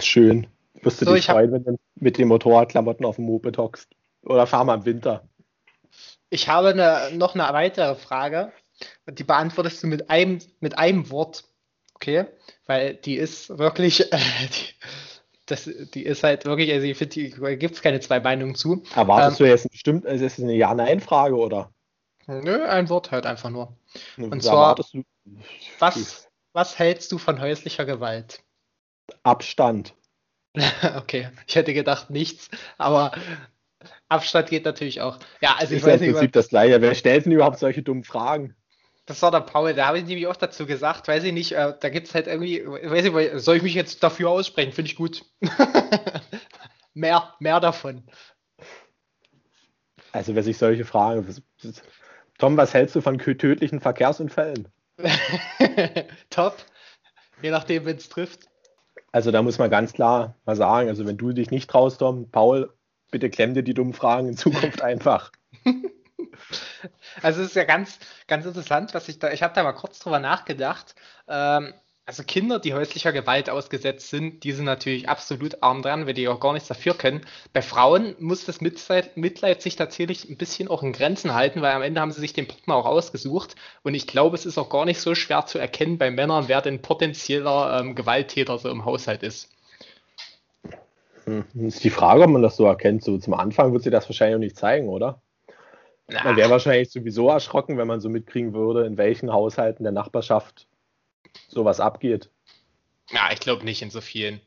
Schön. Wirst du So, dich freuen, wenn du mit den Motorradklamotten auf dem Moped hockst. Oder fahr mal im Winter. Ich habe eine, noch eine weitere Frage. Und die beantwortest du mit einem, mit einem Wort. Okay? Weil die ist wirklich, äh, die, das, die ist halt wirklich, also ich finde, die gibt es keine zwei Meinungen zu. Erwartest du jetzt bestimmt, also ist es eine Ja-Nein-Frage oder? Nö, ein Wort halt einfach nur. Und zwar, erwartest du Was, was hältst du von häuslicher Gewalt? Abstand. Okay, ich hätte gedacht nichts, aber Abstand geht natürlich auch. Ja, also ich ist ja weiß im nicht, Prinzip das gleiche. Wer stellt denn überhaupt solche dummen Fragen? Das war der Paul, da habe ich nämlich auch dazu gesagt, weiß ich nicht, äh, da gibt es halt irgendwie, weiß ich, soll ich mich jetzt dafür aussprechen? Finde ich gut. mehr, mehr davon. Also wer sich solche Fragen. Tom, was hältst du von tödlichen Verkehrsunfällen? Top. Je nachdem, wenn es trifft. Also da muss man ganz klar mal sagen, also wenn du dich nicht traust, Tom, Paul, bitte klemm dir die dummen Fragen in Zukunft einfach. Also es ist ja ganz, ganz interessant, was ich da, ich habe da mal kurz drüber nachgedacht. Ähm, also Kinder, die häuslicher Gewalt ausgesetzt sind, die sind natürlich absolut arm dran, weil die auch gar nichts dafür können. Bei Frauen muss das Mitleid, Mitleid sich tatsächlich ein bisschen auch in Grenzen halten, weil am Ende haben sie sich den Partner auch ausgesucht. Und ich glaube, es ist auch gar nicht so schwer zu erkennen bei Männern, wer denn potenzieller ähm, Gewalttäter so im Haushalt ist. Hm. Ist die Frage, ob man das so erkennt. So zum Anfang wird sie das wahrscheinlich auch nicht zeigen, oder? Man wäre wahrscheinlich sowieso erschrocken, wenn man so mitkriegen würde, in welchen Haushalten der Nachbarschaft sowas abgeht. ja, ich glaube nicht in so vielen.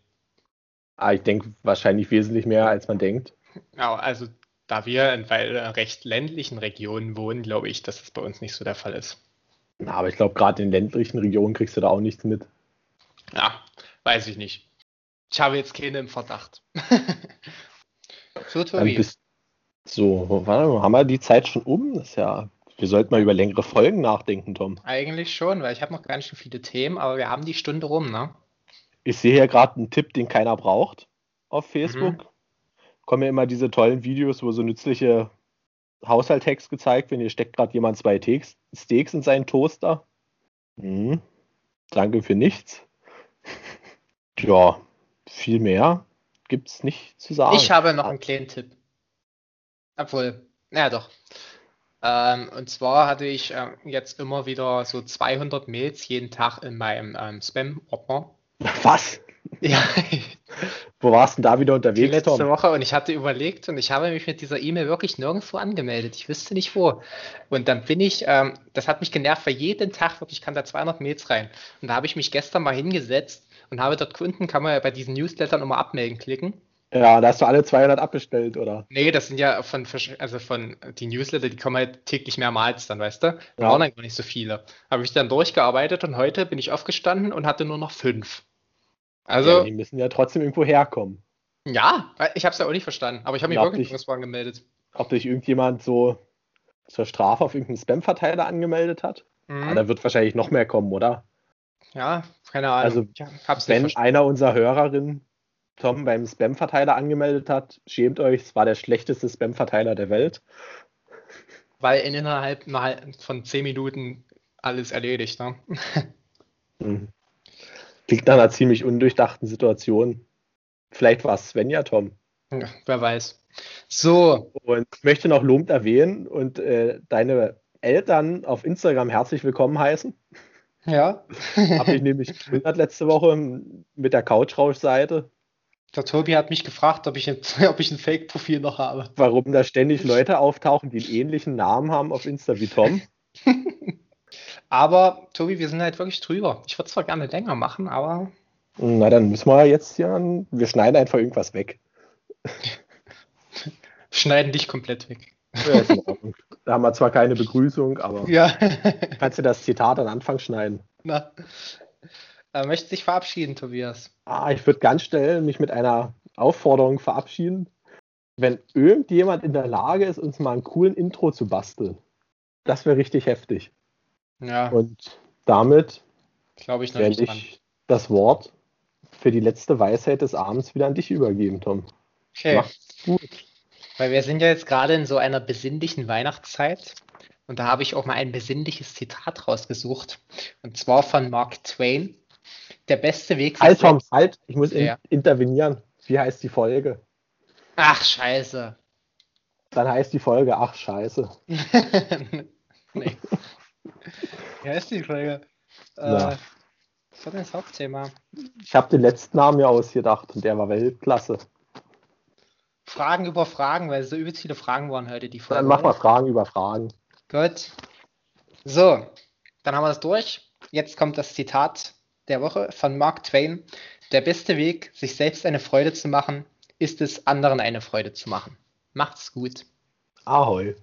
Aber ich denke wahrscheinlich wesentlich mehr, als man denkt. Ja, also da wir in weil, recht ländlichen Regionen wohnen, glaube ich, dass das bei uns nicht so der Fall ist. Na, aber ich glaube, gerade in ländlichen Regionen kriegst du da auch nichts mit. Ja, weiß ich nicht. Ich habe jetzt keine im Verdacht. so, Dann Tobi. bist so, haben wir die Zeit schon um? Das ist ja, wir sollten mal über längere Folgen nachdenken, Tom. Eigentlich schon, weil ich habe noch gar nicht so viele Themen, aber wir haben die Stunde rum, ne? Ich sehe hier gerade einen Tipp, den keiner braucht auf Facebook. Kommen ja immer diese tollen Videos, wo so nützliche Haushalttext gezeigt werden. Hier steckt gerade jemand zwei Teaks- Steaks in seinen Toaster. Hm. Danke für nichts. Ja, viel mehr gibt es nicht zu sagen. Ich habe noch einen kleinen Tipp. Obwohl, naja doch. Ähm, und zwar hatte ich äh, jetzt immer wieder so 200 Mails jeden Tag in meinem ähm, Spam-Ordner. Was? Ja, Wo warst du denn da wieder die unterwegs, letzte Tom? Woche und ich hatte überlegt und ich habe mich mit dieser E-Mail wirklich nirgendwo angemeldet. Ich wüsste nicht wo. Und dann bin ich, ähm, das hat mich genervt, weil jeden Tag wirklich kam da 200 Mails rein. Und da habe ich mich gestern mal hingesetzt und habe dort Kunden, kann man ja bei diesen Newslettern immer abmelden klicken. Ja, da hast du alle 200 abbestellt, oder? Nee, das sind ja von, also von die Newsletter, die kommen halt täglich mehrmals dann, weißt du? Da Ja. waren dann gar nicht so viele. Habe ich dann durchgearbeitet und heute bin ich aufgestanden und hatte nur noch fünf. ja, Also, die müssen ja trotzdem irgendwo herkommen. ja, ich habe es ja auch nicht verstanden, aber ich habe mich wirklich ich. nirgendwo angemeldet. Ob dich irgendjemand so zur Strafe auf irgendeinen Spam-Verteiler angemeldet hat? Mhm. Ah, da wird wahrscheinlich noch mehr kommen, oder? Ja, keine Ahnung. Also, Wenn einer unserer Hörerinnen Tom beim Spam-Verteiler angemeldet hat, schämt euch, es war der schlechteste Spam-Verteiler der Welt. Weil in innerhalb von zehn Minuten alles erledigt, ne? Hm. Klingt nach einer ziemlich undurchdachten Situation. Vielleicht war es Svenja, Tom. Ja, wer weiß. So, Und ich möchte noch lobend erwähnen und äh, deine Eltern auf Instagram herzlich willkommen heißen. ja. Habe ich nämlich gewundert letzte Woche mit der Couchrausch-Seite, Der Tobi hat mich gefragt, ob ich ein, ob ich ein Fake-Profil noch habe. warum da ständig Leute auftauchen, die einen ähnlichen Namen haben auf Insta wie Tom. Aber, Tobi, wir sind halt wirklich drüber. Ich würde zwar gerne länger machen, aber Na, dann müssen wir jetzt an- wir schneiden einfach irgendwas weg. schneiden dich komplett weg. Ja. Da haben wir zwar keine Begrüßung, aber Ja. kannst du das Zitat an Anfang schneiden. Na. Äh, möchtest dich verabschieden, Tobias? Ah, ich würde ganz schnell mich mit einer Aufforderung verabschieden. Wenn irgendjemand in der Lage ist, uns mal einen coolen Intro zu basteln, das wäre richtig heftig. Ja, Und damit glaube ich noch werde nicht dran. ich das Wort für die letzte Weisheit des Abends wieder an dich übergeben, Tom. Okay. Macht's gut. Weil wir sind ja jetzt gerade in so einer besinnlichen Weihnachtszeit. Und da habe ich auch mal ein besinnliches Zitat rausgesucht. Und zwar von Mark Twain. Der beste Weg. Halt, Tom, halt, ich muss in Ja. intervenieren. Wie heißt die Folge? Ach, scheiße. Dann heißt die Folge, ach scheiße. nee. Wie heißt die Folge? Ja. Äh, was war denn das Hauptthema? Ich habe den letzten Namen mir ausgedacht und der war Weltklasse. Fragen über Fragen, weil so übelst viele Fragen waren heute die Folge. Dann mach mal oder? Fragen über Fragen. Gut. So, dann haben wir das durch. Jetzt kommt das Zitat der Woche von Mark Twain. Der beste Weg, sich selbst eine Freude zu machen, ist es, anderen eine Freude zu machen. Macht's gut. Ahoi.